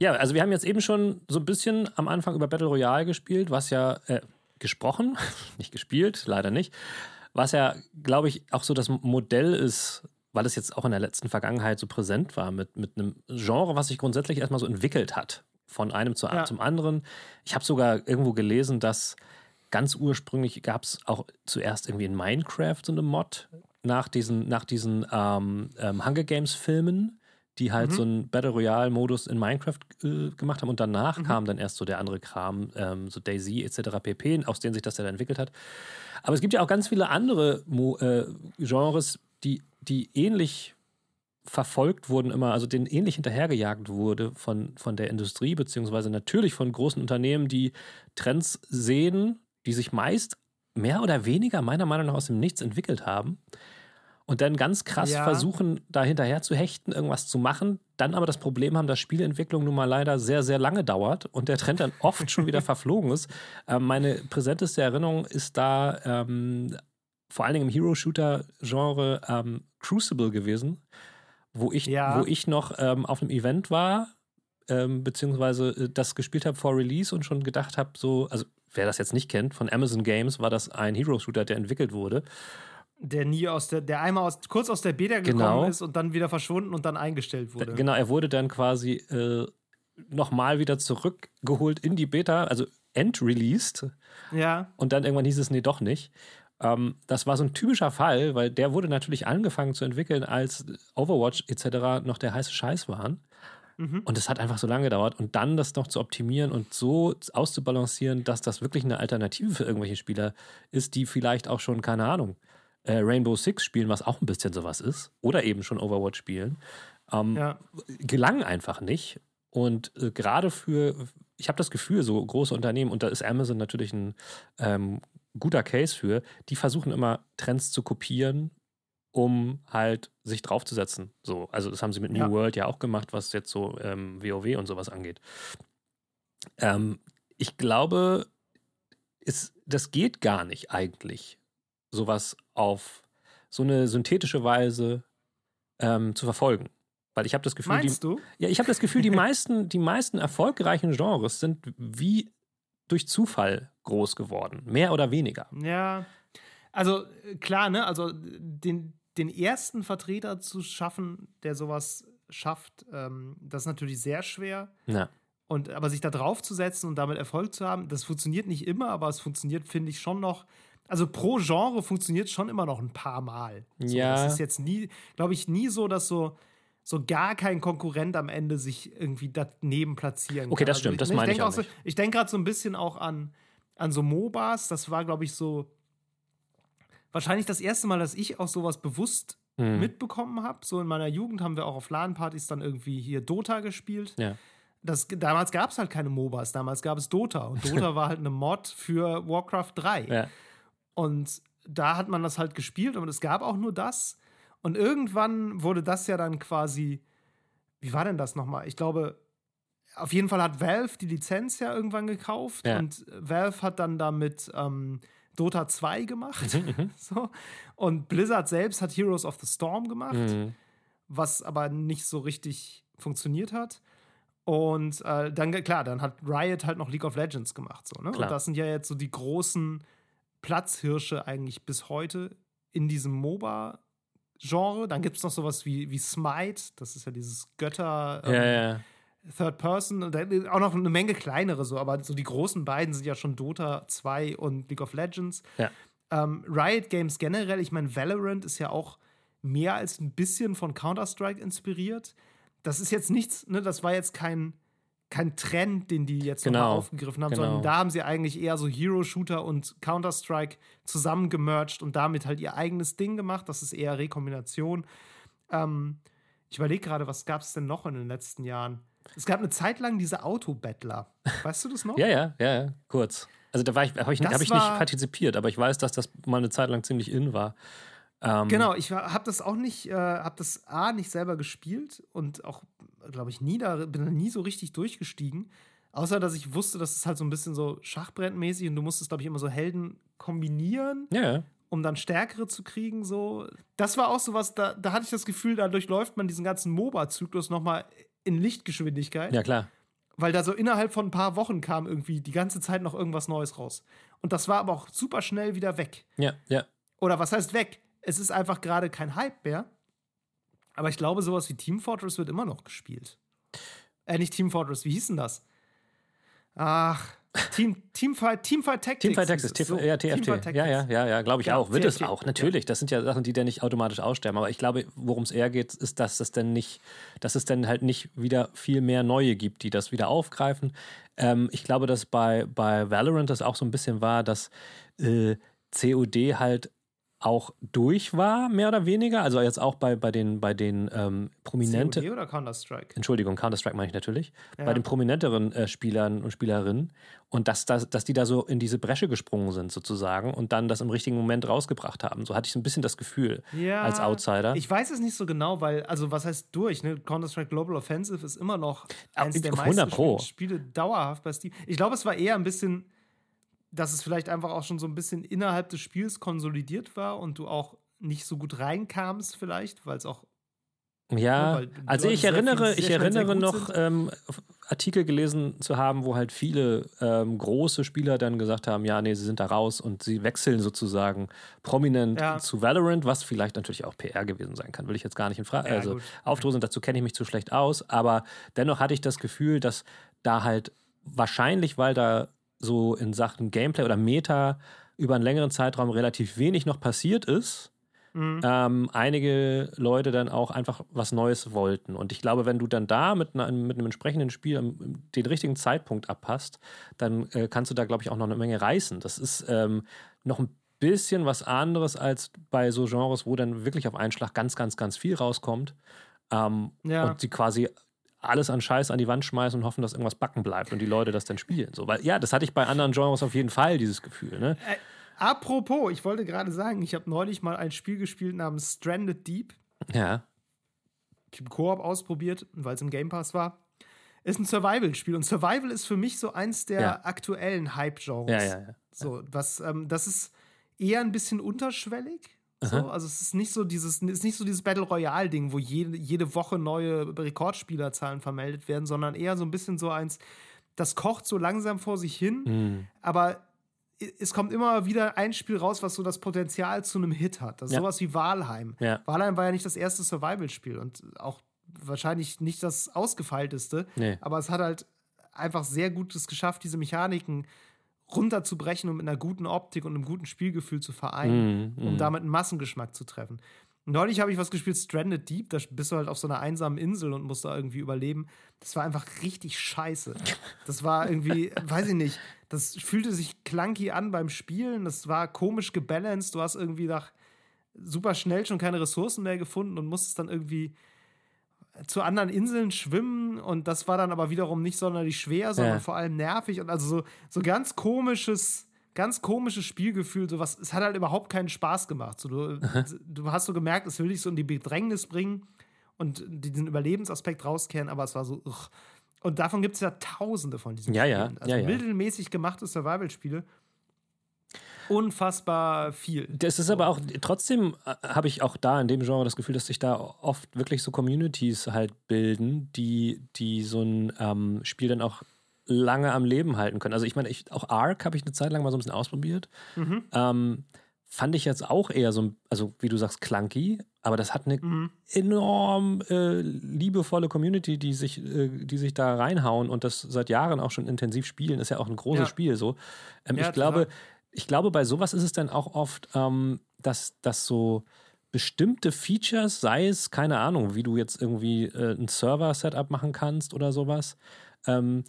Ja, also wir haben jetzt eben schon so ein bisschen am Anfang über Battle Royale gespielt, was ja äh, gesprochen, (laughs) nicht gespielt, leider nicht, was ja, glaube ich, auch so das Modell ist, weil es jetzt auch in der letzten Vergangenheit so präsent war, mit, mit einem Genre, was sich grundsätzlich erstmal so entwickelt hat, von einem zu, ja. zum anderen. Ich habe sogar irgendwo gelesen, dass ganz ursprünglich gab es auch zuerst irgendwie in Minecraft so eine Mod nach diesen, nach diesen ähm, ähm, Hunger Games Filmen die halt mhm. so einen Battle Royale-Modus in Minecraft äh, gemacht haben und danach mhm. kam dann erst so der andere Kram, ähm, so Daisy etc. pp., aus denen sich das ja dann entwickelt hat. Aber es gibt ja auch ganz viele andere Mo äh, Genres, die, die ähnlich verfolgt wurden immer, also denen ähnlich hinterhergejagt wurde von, von der Industrie, beziehungsweise natürlich von großen Unternehmen, die Trends sehen, die sich meist mehr oder weniger meiner Meinung nach aus dem Nichts entwickelt haben und dann ganz krass ja. versuchen, da hinterher zu hechten, irgendwas zu machen, dann aber das Problem haben, dass Spielentwicklung nun mal leider sehr, sehr lange dauert und der Trend dann (laughs) oft schon wieder verflogen ist. Ähm, meine präsenteste Erinnerung ist da ähm, vor allen Dingen im Hero-Shooter-Genre ähm, Crucible gewesen, wo ich, ja. wo ich noch ähm, auf einem Event war, ähm, beziehungsweise äh, das gespielt habe vor Release und schon gedacht habe, so, also wer das jetzt nicht kennt, von Amazon Games war das ein Hero-Shooter, der entwickelt wurde. Der nie aus der, der einmal aus, kurz aus der Beta gekommen genau. ist und dann wieder verschwunden und dann eingestellt wurde. Genau, er wurde dann quasi äh, nochmal wieder zurückgeholt in die Beta, also end-released. Ja. Und dann irgendwann hieß es, nee, doch nicht. Ähm, das war so ein typischer Fall, weil der wurde natürlich angefangen zu entwickeln, als Overwatch etc. noch der heiße Scheiß waren. Mhm. Und es hat einfach so lange gedauert. Und dann das noch zu optimieren und so auszubalancieren, dass das wirklich eine Alternative für irgendwelche Spieler ist, die vielleicht auch schon, keine Ahnung, äh, Rainbow Six spielen, was auch ein bisschen sowas ist, oder eben schon Overwatch spielen, ähm, ja. gelang einfach nicht. Und äh, gerade für, ich habe das Gefühl, so große Unternehmen, und da ist Amazon natürlich ein ähm, guter Case für, die versuchen immer Trends zu kopieren um halt sich draufzusetzen. So, also das haben sie mit New ja. World ja auch gemacht, was jetzt so ähm, WoW und sowas angeht. Ähm, ich glaube, es, das geht gar nicht eigentlich, sowas auf so eine synthetische Weise ähm, zu verfolgen. Weil ich habe das Gefühl, Meinst die, du? Ja, ich habe das Gefühl, die (laughs) meisten, die meisten erfolgreichen Genres sind wie durch Zufall groß geworden, mehr oder weniger. Ja. Also klar, ne? Also den, den ersten Vertreter zu schaffen, der sowas schafft, ähm, das ist natürlich sehr schwer. Ja. Und aber sich da drauf zu setzen und damit Erfolg zu haben, das funktioniert nicht immer, aber es funktioniert, finde ich, schon noch. Also pro Genre funktioniert schon immer noch ein paar Mal. So, ja. Das ist jetzt nie, glaube ich, nie so, dass so, so gar kein Konkurrent am Ende sich irgendwie daneben platzieren kann. Okay, das stimmt, also, das meine ich, ich auch. So, ich denke gerade so ein bisschen auch an, an so MOBAs. Das war, glaube ich, so wahrscheinlich das erste Mal, dass ich auch sowas bewusst mhm. mitbekommen habe. So in meiner Jugend haben wir auch auf LAN-Partys dann irgendwie hier Dota gespielt. Ja. Das, damals gab es halt keine MOBAs, damals gab es Dota. Und Dota (laughs) war halt eine Mod für Warcraft 3. Ja. Und da hat man das halt gespielt und es gab auch nur das. Und irgendwann wurde das ja dann quasi, wie war denn das nochmal? Ich glaube, auf jeden Fall hat Valve die Lizenz ja irgendwann gekauft ja. und Valve hat dann damit ähm, Dota 2 gemacht. Mhm, mhm, (laughs) so. Und Blizzard selbst hat Heroes of the Storm gemacht, mhm. was aber nicht so richtig funktioniert hat. Und äh, dann, klar, dann hat Riot halt noch League of Legends gemacht. So, ne? Und das sind ja jetzt so die großen Platzhirsche eigentlich bis heute in diesem MOBA-Genre. Dann gibt es noch sowas wie, wie Smite, das ist ja dieses Götter. Ähm, ja, ja Third Person und auch noch eine Menge kleinere so, aber so die großen beiden sind ja schon Dota 2 und League of Legends. Ja. Ähm, Riot Games generell, ich meine, Valorant ist ja auch mehr als ein bisschen von Counter-Strike inspiriert. Das ist jetzt nichts, ne, das war jetzt kein, kein Trend, den die jetzt genau. nochmal aufgegriffen haben, genau. sondern da haben sie eigentlich eher so Hero-Shooter und Counter-Strike zusammengemerged und damit halt ihr eigenes Ding gemacht. Das ist eher Rekombination. Ähm, ich überlege gerade, was gab es denn noch in den letzten Jahren? Es gab eine Zeit lang diese Autobettler. Weißt du das noch? (laughs) ja, ja, ja, ja, kurz. Also da war ich, habe ich, hab ich nicht partizipiert, aber ich weiß, dass das mal eine Zeit lang ziemlich in war. Ähm, genau, ich habe das auch nicht, äh, habe das A nicht selber gespielt und auch, glaube ich, nie da, bin da nie so richtig durchgestiegen. Außer, dass ich wusste, dass es halt so ein bisschen so Schachbrettmäßig und du musstest, glaube ich, immer so Helden kombinieren. Ja. Um dann stärkere zu kriegen, so. Das war auch so was, da, da hatte ich das Gefühl, dadurch läuft man diesen ganzen MOBA-Zyklus nochmal in Lichtgeschwindigkeit. Ja, klar. Weil da so innerhalb von ein paar Wochen kam irgendwie die ganze Zeit noch irgendwas Neues raus. Und das war aber auch super schnell wieder weg. Ja, ja. Oder was heißt weg? Es ist einfach gerade kein Hype mehr. Aber ich glaube, sowas wie Team Fortress wird immer noch gespielt. Äh, nicht Team Fortress, wie hieß denn das? Ach, Team, Teamfight, Teamfight Tactics. Teamfight Tactics, so, ja, TFT. Ja, ja, ja, ja, glaube ich ja, auch. Wird TFT, es auch, natürlich. Das sind ja Sachen, die dann nicht automatisch aussterben. Aber ich glaube, worum es eher geht, ist, dass es dann nicht, dass es dann halt nicht wieder viel mehr neue gibt, die das wieder aufgreifen. Ähm, ich glaube, dass bei, bei Valorant das auch so ein bisschen war, dass äh, COD halt auch durch war, mehr oder weniger. Also jetzt auch bei, bei den, bei den ähm, prominenten. COD oder Counter-Strike? Entschuldigung, Counter-Strike meine ich natürlich. Ja. Bei den prominenteren äh, Spielern und Spielerinnen. Und dass, dass, dass die da so in diese Bresche gesprungen sind, sozusagen, und dann das im richtigen Moment rausgebracht haben. So hatte ich so ein bisschen das Gefühl ja, als Outsider. Ich weiß es nicht so genau, weil, also was heißt durch? Ne? Counter-Strike Global Offensive ist immer noch eines der meisten Spiele dauerhaft bei Steam. Ich glaube, es war eher ein bisschen dass es vielleicht einfach auch schon so ein bisschen innerhalb des Spiels konsolidiert war und du auch nicht so gut reinkamst, vielleicht, weil es auch. Ja, ne, also ich erinnere, ich erinnere noch ähm, Artikel gelesen zu haben, wo halt viele ähm, große Spieler dann gesagt haben, ja, nee, sie sind da raus und sie wechseln sozusagen prominent ja. zu Valorant, was vielleicht natürlich auch PR gewesen sein kann, will ich jetzt gar nicht in Frage, ja, also aufdröseln, dazu kenne ich mich zu schlecht aus, aber dennoch hatte ich das Gefühl, dass da halt wahrscheinlich, weil da so in Sachen Gameplay oder Meta über einen längeren Zeitraum relativ wenig noch passiert ist, mhm. ähm, einige Leute dann auch einfach was Neues wollten. Und ich glaube, wenn du dann da mit, einer, mit einem entsprechenden Spiel den richtigen Zeitpunkt abpasst, dann äh, kannst du da, glaube ich, auch noch eine Menge reißen. Das ist ähm, noch ein bisschen was anderes als bei so Genres, wo dann wirklich auf einen Schlag ganz, ganz, ganz viel rauskommt. Ähm, ja. Und sie quasi alles an Scheiß an die Wand schmeißen und hoffen, dass irgendwas backen bleibt und die Leute das dann spielen. So, weil, ja, das hatte ich bei anderen Genres auf jeden Fall, dieses Gefühl. Ne? Äh, apropos, ich wollte gerade sagen, ich habe neulich mal ein Spiel gespielt namens Stranded Deep. Ja. Ich habe Koop ausprobiert, weil es im Game Pass war. Ist ein Survival-Spiel und Survival ist für mich so eins der ja. aktuellen Hype-Genres. Ja, ja, ja. So, was, ähm, das ist eher ein bisschen unterschwellig. So, also es ist nicht so dieses, ist nicht so dieses Battle Royale-Ding, wo jede, jede Woche neue Rekordspielerzahlen vermeldet werden, sondern eher so ein bisschen so eins, das kocht so langsam vor sich hin, mhm. aber es kommt immer wieder ein Spiel raus, was so das Potenzial zu einem Hit hat. Das ist ja. sowas wie Walheim. Ja. Walheim war ja nicht das erste Survival-Spiel und auch wahrscheinlich nicht das ausgefeilteste, nee. aber es hat halt einfach sehr gut es geschafft, diese Mechaniken runterzubrechen und mit einer guten Optik und einem guten Spielgefühl zu vereinen, mm, mm. um damit einen Massengeschmack zu treffen. Neulich habe ich was gespielt, Stranded Deep, da bist du halt auf so einer einsamen Insel und musst da irgendwie überleben. Das war einfach richtig scheiße. Das war irgendwie, (laughs) weiß ich nicht, das fühlte sich clunky an beim Spielen, das war komisch gebalanced, du hast irgendwie nach super schnell schon keine Ressourcen mehr gefunden und musstest dann irgendwie zu anderen Inseln schwimmen und das war dann aber wiederum nicht sonderlich schwer, sondern ja. vor allem nervig und also so, so ganz komisches, ganz komisches Spielgefühl. So was, es hat halt überhaupt keinen Spaß gemacht. So, du, du hast so gemerkt, es will dich so in die Bedrängnis bringen und diesen Überlebensaspekt rauskehren, aber es war so. Ugh. Und davon gibt es ja tausende von diesen ja, Spielen. Ja, also ja, ja. mittelmäßig gemachte Survival-Spiele unfassbar viel. Das ist aber auch, trotzdem äh, habe ich auch da in dem Genre das Gefühl, dass sich da oft wirklich so Communities halt bilden, die, die so ein ähm, Spiel dann auch lange am Leben halten können. Also ich meine, ich, auch Ark habe ich eine Zeit lang mal so ein bisschen ausprobiert. Mhm. Ähm, fand ich jetzt auch eher so, also wie du sagst, clunky, aber das hat eine mhm. enorm äh, liebevolle Community, die sich, äh, die sich da reinhauen und das seit Jahren auch schon intensiv spielen. Ist ja auch ein großes ja. Spiel so. Ähm, ja, ich glaube, ich glaube, bei sowas ist es dann auch oft, ähm, dass, dass so bestimmte Features, sei es, keine Ahnung, wie du jetzt irgendwie äh, ein Server-Setup machen kannst oder sowas, ähm,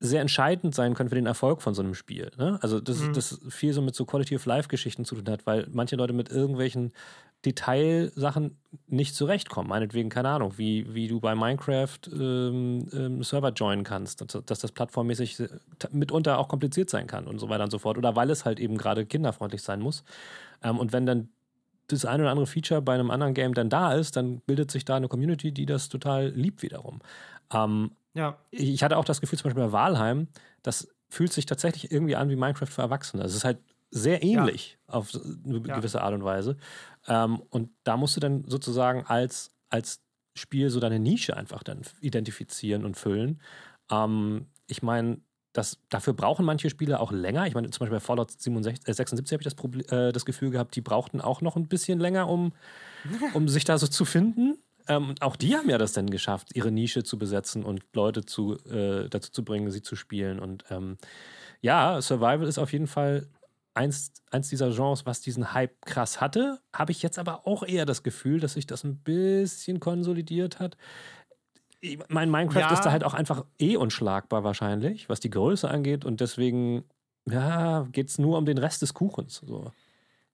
sehr entscheidend sein können für den Erfolg von so einem Spiel. Ne? Also, das, mhm. das viel so mit so Quality of Life-Geschichten zu tun hat, weil manche Leute mit irgendwelchen Detailsachen nicht zurechtkommen. Meinetwegen, keine Ahnung, wie, wie du bei Minecraft ähm, ähm, Server joinen kannst, dass, dass, das plattformmäßig mitunter auch kompliziert sein kann und so weiter und so fort. Oder weil es halt eben gerade kinderfreundlich sein muss. Ähm, und wenn dann das eine oder andere Feature bei einem anderen Game dann da ist, dann bildet sich da eine Community, die das total liebt wiederum. Ähm, ja. Ich hatte auch das Gefühl, zum Beispiel bei Valheim, das fühlt sich tatsächlich irgendwie an wie Minecraft für Erwachsene. Es ist halt sehr ähnlich ja. auf eine gewisse Art und Weise. Ähm, und da musst du dann sozusagen als, als Spiel so deine Nische einfach dann identifizieren und füllen. Ähm, ich meine, das, dafür brauchen manche Spiele auch länger. Ich meine, zum Beispiel bei Fallout 67, äh, 76 habe ich das, Problem, äh, das Gefühl gehabt, die brauchten auch noch ein bisschen länger, um, (laughs) um sich da so zu finden. Ähm, auch die haben ja das dann geschafft, ihre Nische zu besetzen und Leute zu, äh, dazu zu bringen, sie zu spielen. Und ähm, ja, Survival ist auf jeden Fall eins, eins dieser Genres, was diesen Hype krass hatte, habe ich jetzt aber auch eher das Gefühl, dass sich das ein bisschen konsolidiert hat. mein Minecraft ja. ist da halt auch einfach eh unschlagbar wahrscheinlich, was die Größe angeht und deswegen ja, geht es nur um den Rest des Kuchens. So.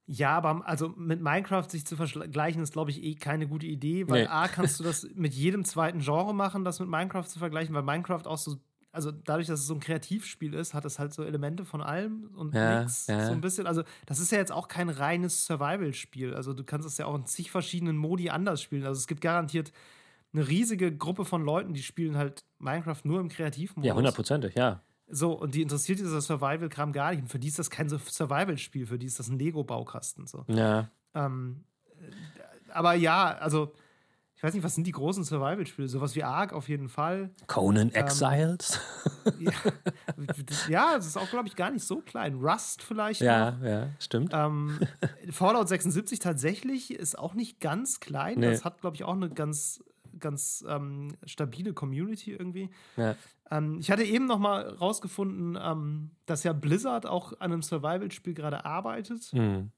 Ja, aber also mit Minecraft sich zu vergleichen, ist, glaube ich, eh keine gute Idee, weil nee. A, kannst du (laughs) das mit jedem zweiten Genre machen, das mit Minecraft zu vergleichen, weil Minecraft auch so also dadurch, dass es so ein Kreativspiel ist, hat es halt so Elemente von allem und ja, nichts ja. so ein bisschen. Also das ist ja jetzt auch kein reines Survival-Spiel. Also du kannst es ja auch in zig verschiedenen Modi anders spielen. Also es gibt garantiert eine riesige Gruppe von Leuten, die spielen halt Minecraft nur im Kreativmodus. Ja, hundertprozentig, ja. So, und die interessiert dieser Survival-Kram gar nicht. Und für die ist das kein Survival-Spiel, für die ist das ein Lego-Baukasten. So. Ja. Ähm, aber ja, also ich weiß nicht, was sind die großen Survival-Spiele? Sowas wie Ark auf jeden Fall. Conan ähm, Exiles? (laughs) ja, ja, es ist auch, glaube ich, gar nicht so klein. Rust vielleicht. Ja, noch. ja, stimmt. Ähm, Fallout 76 tatsächlich ist auch nicht ganz klein. Nee. Das hat, glaube ich, auch eine ganz, ganz ähm, stabile Community irgendwie. Ja. Ähm, ich hatte eben noch mal rausgefunden, ähm, dass ja Blizzard auch an einem Survival-Spiel gerade arbeitet. Mhm.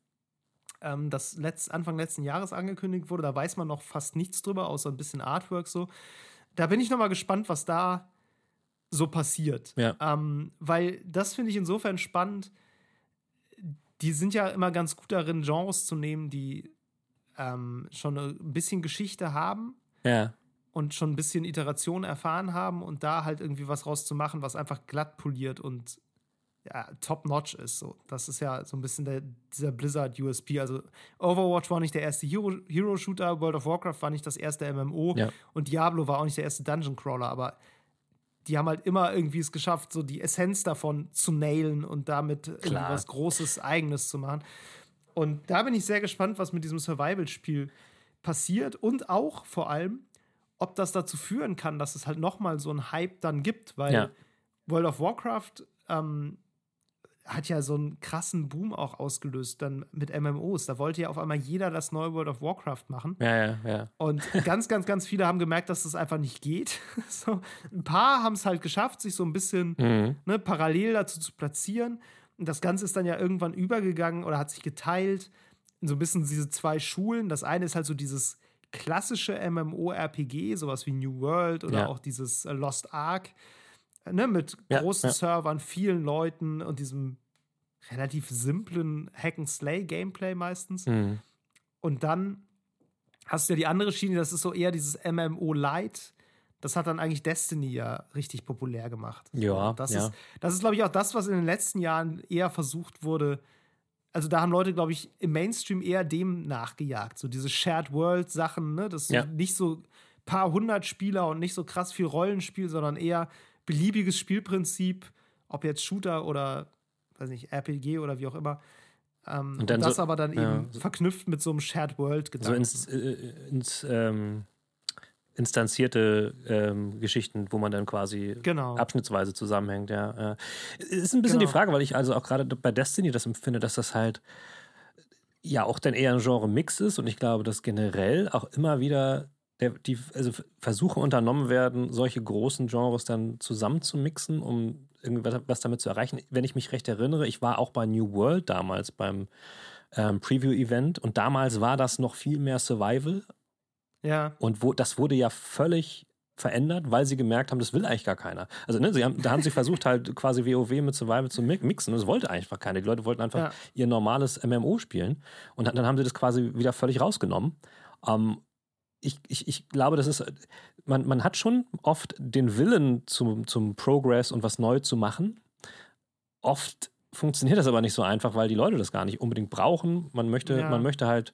Ähm, das letzt, Anfang letzten Jahres angekündigt wurde. Da weiß man noch fast nichts drüber, außer ein bisschen Artwork so. Da bin ich noch mal gespannt, was da so passiert. Ja. Ähm, weil das finde ich insofern spannend. Die sind ja immer ganz gut darin, Genres zu nehmen, die ähm, schon ein bisschen Geschichte haben Ja. und schon ein bisschen Iteration erfahren haben und da halt irgendwie was rauszumachen, was einfach glatt poliert und ja, top-notch ist. So. Das ist ja so ein bisschen der, dieser Blizzard-USP. Also Overwatch war nicht der erste Hero- Hero-Shooter, World of Warcraft war nicht das erste MMO Ja. und Diablo war auch nicht der erste Dungeon-Crawler, aber die haben halt immer irgendwie es geschafft, so die Essenz davon zu nailen und damit Klar. was Großes, Eigenes zu machen. Und da bin ich sehr gespannt, was mit diesem Survival-Spiel passiert und auch vor allem, ob das dazu führen kann, dass es halt nochmal so einen Hype dann gibt, weil Ja. World of Warcraft ähm, hat ja so einen krassen Boom auch ausgelöst dann mit MMOs. Da wollte ja auf einmal jeder das neue World of Warcraft machen. Ja, ja, ja. Und (laughs) ganz, ganz, ganz viele haben gemerkt, dass das einfach nicht geht. (laughs) so, ein paar haben es halt geschafft, sich so ein bisschen Mhm. ne, parallel dazu zu platzieren. Und das Ganze ist dann ja irgendwann übergegangen oder hat sich geteilt in so ein bisschen diese zwei Schulen. Das eine ist halt so dieses klassische MMORPG, sowas wie New World oder Ja. auch dieses Lost Ark, ne, mit Ja, großen ja. Servern, vielen Leuten und diesem relativ simplen Hack-and-Slay-Gameplay meistens. Mhm. Und dann hast du ja die andere Schiene, das ist so eher dieses MMO Light. Das hat dann eigentlich Destiny ja richtig populär gemacht. Ja, das ja. ist, das ist glaube ich, auch das, was in den letzten Jahren eher versucht wurde. Also da haben Leute, glaube ich, im Mainstream eher dem nachgejagt. So diese Shared World-Sachen, ne? Das Ja. so nicht so paar hundert Spieler und nicht so krass viel Rollenspiel, sondern eher beliebiges Spielprinzip, ob jetzt Shooter oder, weiß nicht, RPG oder wie auch immer. Ähm, und dann das so- aber dann ja, eben so- verknüpft mit so einem Shared World So ins, äh, ins ähm, instanzierte ähm, Geschichten, wo man dann quasi Genau. abschnittsweise zusammenhängt, ja. Äh. Ist ein bisschen Genau. die Frage, weil ich also auch gerade bei Destiny das empfinde, dass das halt ja auch dann eher ein Genre-Mix ist und ich glaube, dass generell auch immer wieder der, die also Versuche unternommen werden, solche großen Genres dann zusammenzumixen, um irgendwas was damit zu erreichen. Wenn ich mich recht erinnere, ich war auch bei New World damals beim ähm, Preview-Event und damals war das noch viel mehr Survival ja. und wo, das wurde ja völlig verändert, weil sie gemerkt haben, das will eigentlich gar keiner. Also ne, sie haben, da haben sie versucht halt quasi WoW mit Survival zu mi- mixen und das wollte einfach keiner. Die Leute wollten einfach Ja. ihr normales MMO spielen und dann, dann haben sie das quasi wieder völlig rausgenommen. Ähm, ich, ich, ich glaube, das ist, man, man hat schon oft den Willen zum, zum Progress und was neu zu machen. Oft funktioniert das aber nicht so einfach, weil die Leute das gar nicht unbedingt brauchen. Man möchte, Ja. man möchte halt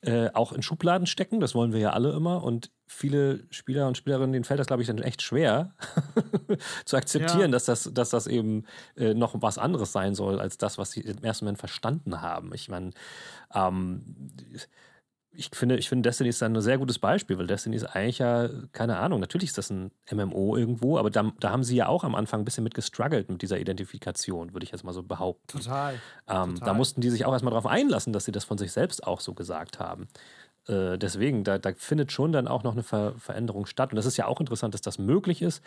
äh, auch in Schubladen stecken, das wollen wir ja alle immer. Und viele Spieler und Spielerinnen, denen fällt das, glaube ich, dann echt schwer (laughs) zu akzeptieren, Ja. dass, das, dass das eben äh, noch was anderes sein soll, als das, was sie im ersten Moment verstanden haben. Ich meine, ähm, ich finde, ich finde, Destiny ist dann ein sehr gutes Beispiel, weil Destiny ist eigentlich ja, keine Ahnung, natürlich ist das ein MMO irgendwo, aber da, da haben sie ja auch am Anfang ein bisschen mit gestruggelt mit dieser Identifikation, würde ich jetzt mal so behaupten. Total. Ähm, Total. da mussten die sich auch erstmal darauf einlassen, dass sie das von sich selbst auch so gesagt haben. Äh, deswegen, da, da findet schon dann auch noch eine Ver Veränderung statt. Und das ist ja auch interessant, dass das möglich ist,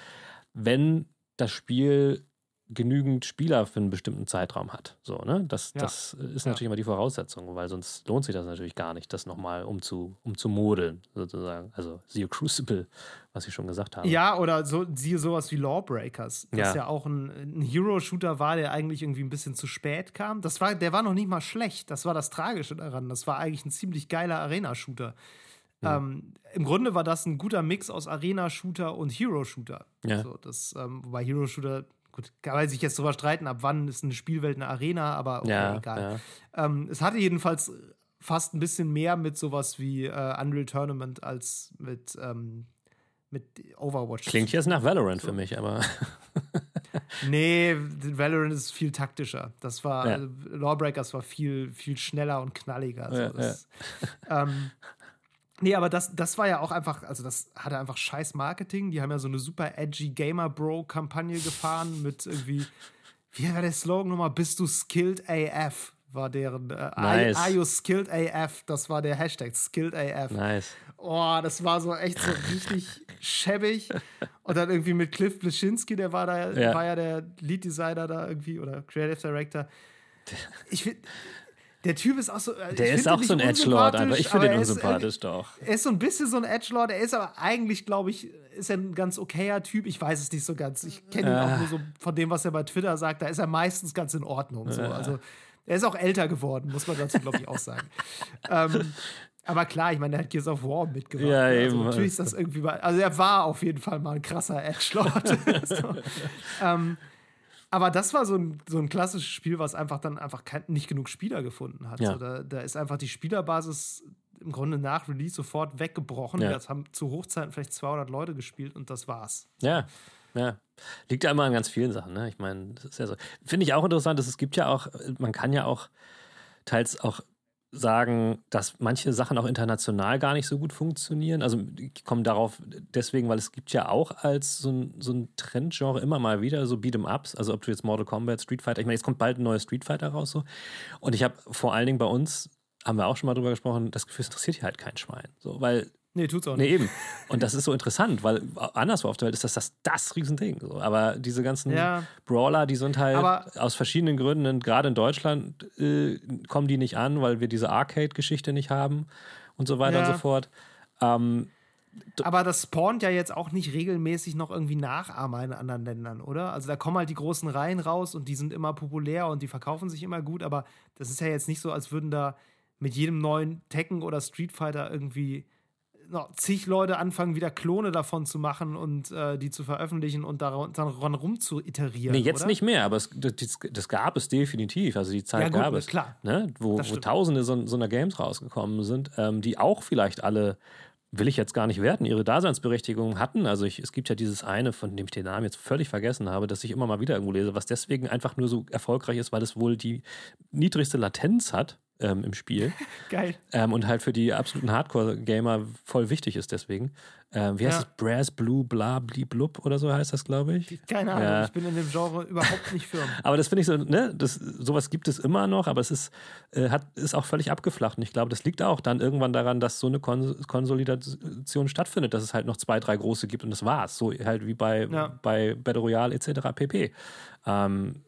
wenn das Spiel genügend Spieler für einen bestimmten Zeitraum hat. So, ne? Das, Ja. das ist Ja. natürlich immer die Voraussetzung, weil sonst lohnt sich das natürlich gar nicht, das nochmal umzu, umzumodeln, sozusagen. Also siehe Crucible, (laughs) was ich schon gesagt habe. Ja, oder so, siehe sowas wie Lawbreakers, das Ja. ja, auch ein, ein Hero-Shooter war, der eigentlich irgendwie ein bisschen zu spät kam. Das war, der war noch nicht mal schlecht. Das war das Tragische daran. Das war eigentlich ein ziemlich geiler Arena-Shooter. Ähm, Im Grunde war das ein guter Mix aus Arena-Shooter und Hero-Shooter. Ja. So, das, ähm, wobei Hero-Shooter, gut, kann man sich jetzt drüber streiten, ab wann ist eine Spielwelt eine Arena, aber okay, ja, egal. ja. Ähm, es hatte jedenfalls fast ein bisschen mehr mit sowas wie äh, Unreal Tournament als mit, ähm, mit Overwatch. Klingt jetzt nach Valorant für mich, aber (laughs) Nee, Valorant ist viel taktischer. Das war, Ja. also Lawbreakers war viel, viel schneller und knalliger. So, Ja, das, ähm, nee, aber das, das war ja auch einfach, also das hatte einfach scheiß Marketing. Die haben ja so eine super edgy Gamer-Bro-Kampagne gefahren mit irgendwie, wie war der Slogan nochmal? Bist du skilled AF? War deren, äh, are, Nice. are you skilled AF? Das war der Hashtag, skilled AF. nice. Oh, das war so echt so richtig schäbig. Und dann irgendwie mit Cliff Bleschinski, der war da, Ja. war ja der Lead Designer da irgendwie oder Creative Director. Ich find, Der Typ ist auch so. äh, Der ist auch so ein Edgelord einfach. Ich finde aber ihn ist, äh, unsympathisch doch. Er ist so ein bisschen so ein Edgelord. Er ist aber eigentlich, glaube ich, ist er ein ganz okayer Typ. Ich weiß es nicht so ganz. Ich kenne ihn Ah. auch nur so von dem, was er bei Twitter sagt. Da ist er meistens ganz in Ordnung. So. Also er ist auch älter geworden, muss man dazu, glaube ich, auch sagen. (laughs) ähm, aber klar, ich meine, er hat Gears of War mitgemacht. Ja, ne? eben. Also natürlich ist das irgendwie mal, also er war auf jeden Fall mal ein krasser Edgelord. (laughs) so. ähm, aber das war so ein, so ein klassisches Spiel, was einfach dann einfach kein, nicht genug Spieler gefunden hat. Ja. So, da, da ist einfach die Spielerbasis im Grunde nach Release sofort weggebrochen. Ja. Das haben zu Hochzeiten vielleicht 200 Leute gespielt und das war's. Ja, ja. Liegt ja immer an ganz vielen Sachen, ne? Ich meine, das ist ja so. Finde ich auch interessant, dass es gibt ja auch, man kann ja auch teils auch sagen, dass manche Sachen auch international gar nicht so gut funktionieren. Also ich komme darauf deswegen, weil es gibt ja auch als so ein, so ein Trendgenre immer mal wieder so Beat'em-Ups, also ob du jetzt Mortal Kombat, Street Fighter, ich meine, jetzt kommt bald ein neues Street Fighter raus so. Und ich habe vor allen Dingen bei uns, haben wir auch schon mal drüber gesprochen, das Gefühl, es interessiert hier halt kein Schwein. So, weil Nee, tut's auch Nee, nicht. eben. Und das ist so interessant, weil anderswo auf der Welt ist das das, das Riesending. Aber diese ganzen Ja. Brawler, die sind halt Aber- aus verschiedenen Gründen, gerade in Deutschland, äh, kommen die nicht an, weil wir diese Arcade-Geschichte nicht haben und so weiter Ja. und so fort. Ähm, Aber das spawnt ja jetzt auch nicht regelmäßig noch irgendwie Nachahmer in anderen Ländern, oder? Also da kommen halt die großen Reihen raus und die sind immer populär und die verkaufen sich immer gut, aber das ist ja jetzt nicht so, als würden da mit jedem neuen Tekken oder Street Fighter irgendwie noch zig Leute anfangen, wieder Klone davon zu machen und äh, die zu veröffentlichen und daran, daran rum zu iterieren. nee, jetzt oder? nicht mehr, aber es, das, das gab es definitiv. Also die Zeit Ja, gut, gab es. klar. Ne? Wo, wo tausende so, so einer Games rausgekommen sind, ähm, die auch vielleicht alle will ich jetzt gar nicht werten, ihre Daseinsberechtigung hatten. Also ich, es gibt ja dieses eine, von dem ich den Namen jetzt völlig vergessen habe, das ich immer mal wieder irgendwo lese, was deswegen einfach nur so erfolgreich ist, weil es wohl die niedrigste Latenz hat ähm, im Spiel (laughs) Geil. ähm, und halt für die absoluten Hardcore-Gamer voll wichtig ist deswegen. Ähm, wie heißt Ja. das? Brass Blue Bla Bli Blub oder so heißt das, glaube ich. Keine Ahnung, Ja. ich bin in dem Genre überhaupt nicht firm. (laughs) Aber das finde ich so, ne, das, sowas gibt es immer noch, aber es ist, äh, hat, ist auch völlig abgeflacht. Und ich glaube, das liegt auch dann irgendwann daran, dass so eine Kon Konsolidation stattfindet, dass es halt noch zwei, drei große gibt und das war's. So halt wie bei, Ja. bei Battle Royale etc. pp. Ähm,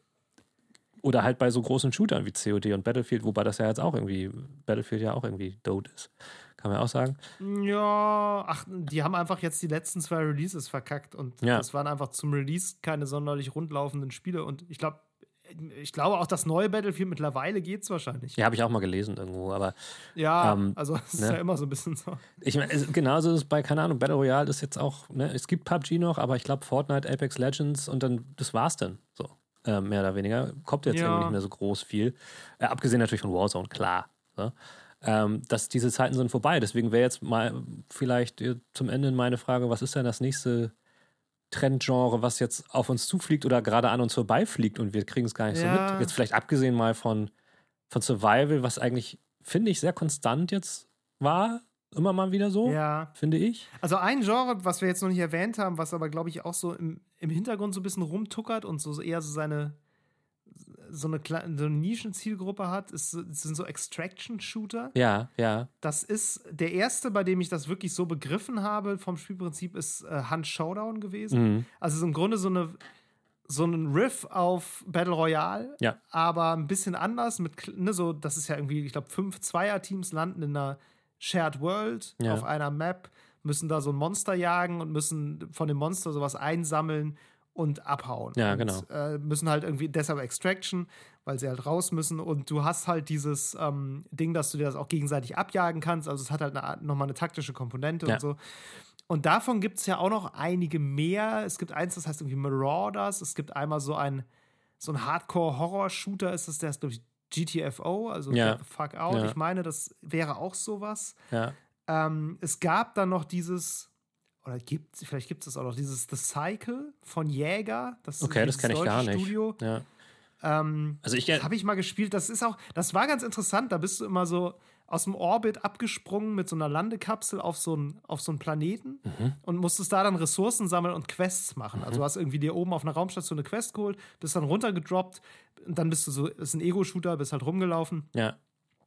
oder halt bei so großen Shootern wie COD und Battlefield, wobei das ja jetzt auch irgendwie, Battlefield ja auch irgendwie dope ist. Kann man auch sagen. Ja, ach, die haben einfach jetzt die letzten zwei Releases verkackt und Ja. das waren einfach zum Release keine sonderlich rundlaufenden Spiele und ich glaube, ich glaube auch das neue Battlefield mittlerweile geht's wahrscheinlich. Ja, habe ich auch mal gelesen irgendwo, aber Ja, Ähm, also es ist ne? ja immer so ein bisschen so. Ich meine, es- genauso ist es bei, keine Ahnung, Battle Royale ist jetzt auch, ne, es gibt PUBG noch, aber ich glaube Fortnite, Apex Legends und dann, das war's dann. So, äh, mehr oder weniger. Kommt jetzt Ja. irgendwie nicht mehr so groß viel. Äh, abgesehen natürlich von Warzone, klar. So. Ähm, dass diese Zeiten sind vorbei. Deswegen wäre jetzt mal vielleicht zum Ende meine Frage, was ist denn das nächste Trendgenre, was jetzt auf uns zufliegt oder gerade an uns vorbeifliegt und wir kriegen es gar nicht so Ja. mit. Jetzt vielleicht abgesehen mal von, von Survival, was eigentlich, finde ich, sehr konstant jetzt war. Immer mal wieder so Ja. finde ich. Also ein Genre, was wir jetzt noch nicht erwähnt haben, was aber, glaube ich, auch so im, im Hintergrund so ein bisschen rumtuckert und so eher so seine so eine, so eine Nischenzielgruppe hat, ist, so- sind so Extraction-Shooter. Ja, ja. Das ist der erste, bei dem ich das wirklich so begriffen habe vom Spielprinzip, ist äh, Hunt Showdown gewesen. Mhm. Also so im Grunde so eine so ein Riff auf Battle Royale, Ja. aber ein bisschen anders mit ne, so das ist ja irgendwie, ich glaube, fünf Zweierteams landen in einer Shared World Ja. auf einer Map, müssen da so ein Monster jagen und müssen von dem Monster sowas einsammeln und abhauen. Ja, und, genau. Äh, müssen halt irgendwie deshalb Extraction, weil sie halt raus müssen und du hast halt dieses ähm, Ding, dass du dir das auch gegenseitig abjagen kannst. Also es hat halt eine, nochmal eine taktische Komponente Ja. und so. Und davon gibt es ja auch noch einige mehr. Es gibt eins, das heißt irgendwie Marauders. Es gibt einmal so ein, so ein Hardcore-Horror-Shooter, ist das, der ist, glaube ich, GTFO, also Ja. Fuck Out. Ja. Ich meine, das wäre auch sowas. Ja. Ähm, es gab dann noch dieses, oder gibt vielleicht gibt es auch noch dieses The Cycle von Jäger. Das Okay, das kenne ich gar nicht. Studio. Ja. Ähm, Also ich das habe ich mal gespielt. Das ist auch, das war ganz interessant. Da bist du immer so aus dem Orbit abgesprungen mit so einer Landekapsel auf so einen, auf so einen Planeten Mhm. und musstest da dann Ressourcen sammeln und Quests machen. Also du hast irgendwie dir oben auf einer Raumstation eine Quest geholt, bist dann runtergedroppt und dann bist du so, ist ein Ego-Shooter, bist halt rumgelaufen ja.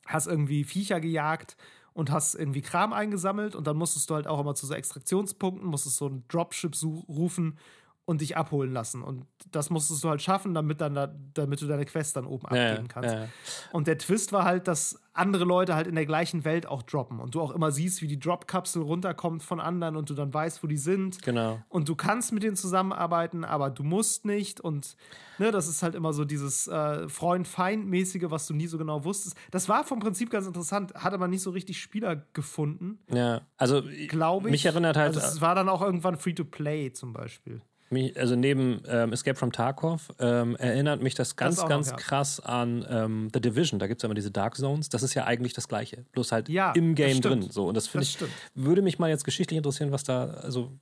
hast irgendwie Viecher gejagt und hast irgendwie Kram eingesammelt und dann musstest du halt auch immer zu so Extraktionspunkten, musstest so einen Dropship rufen und dich abholen lassen. Und das musstest du halt schaffen, damit, dann da, damit du deine Quest dann oben Ja, abgeben kannst. ja. Und der Twist war halt, dass andere Leute halt in der gleichen Welt auch droppen und du auch immer siehst, wie die Drop-Kapsel runterkommt von anderen und du dann weißt, wo die sind. Genau. Und du kannst mit denen zusammenarbeiten, aber du musst nicht. Und ne, das ist halt immer so dieses äh, Freund-Feind-mäßige, was du nie so genau wusstest. Das war vom Prinzip ganz interessant, hat aber nicht so richtig Spieler gefunden, Ja, also glaube ich. mich erinnert halt, Also es war dann auch irgendwann Free-to-Play zum Beispiel. Mich, also neben ähm, Escape from Tarkov ähm, erinnert mich das ganz, noch, ganz ja. krass an ähm, The Division. Da gibt es ja immer diese Dark Zones. Das ist ja eigentlich das Gleiche, bloß halt Ja, im das Game drin. So und das finde Das ich stimmt. würde mich mal jetzt geschichtlich interessieren, was da also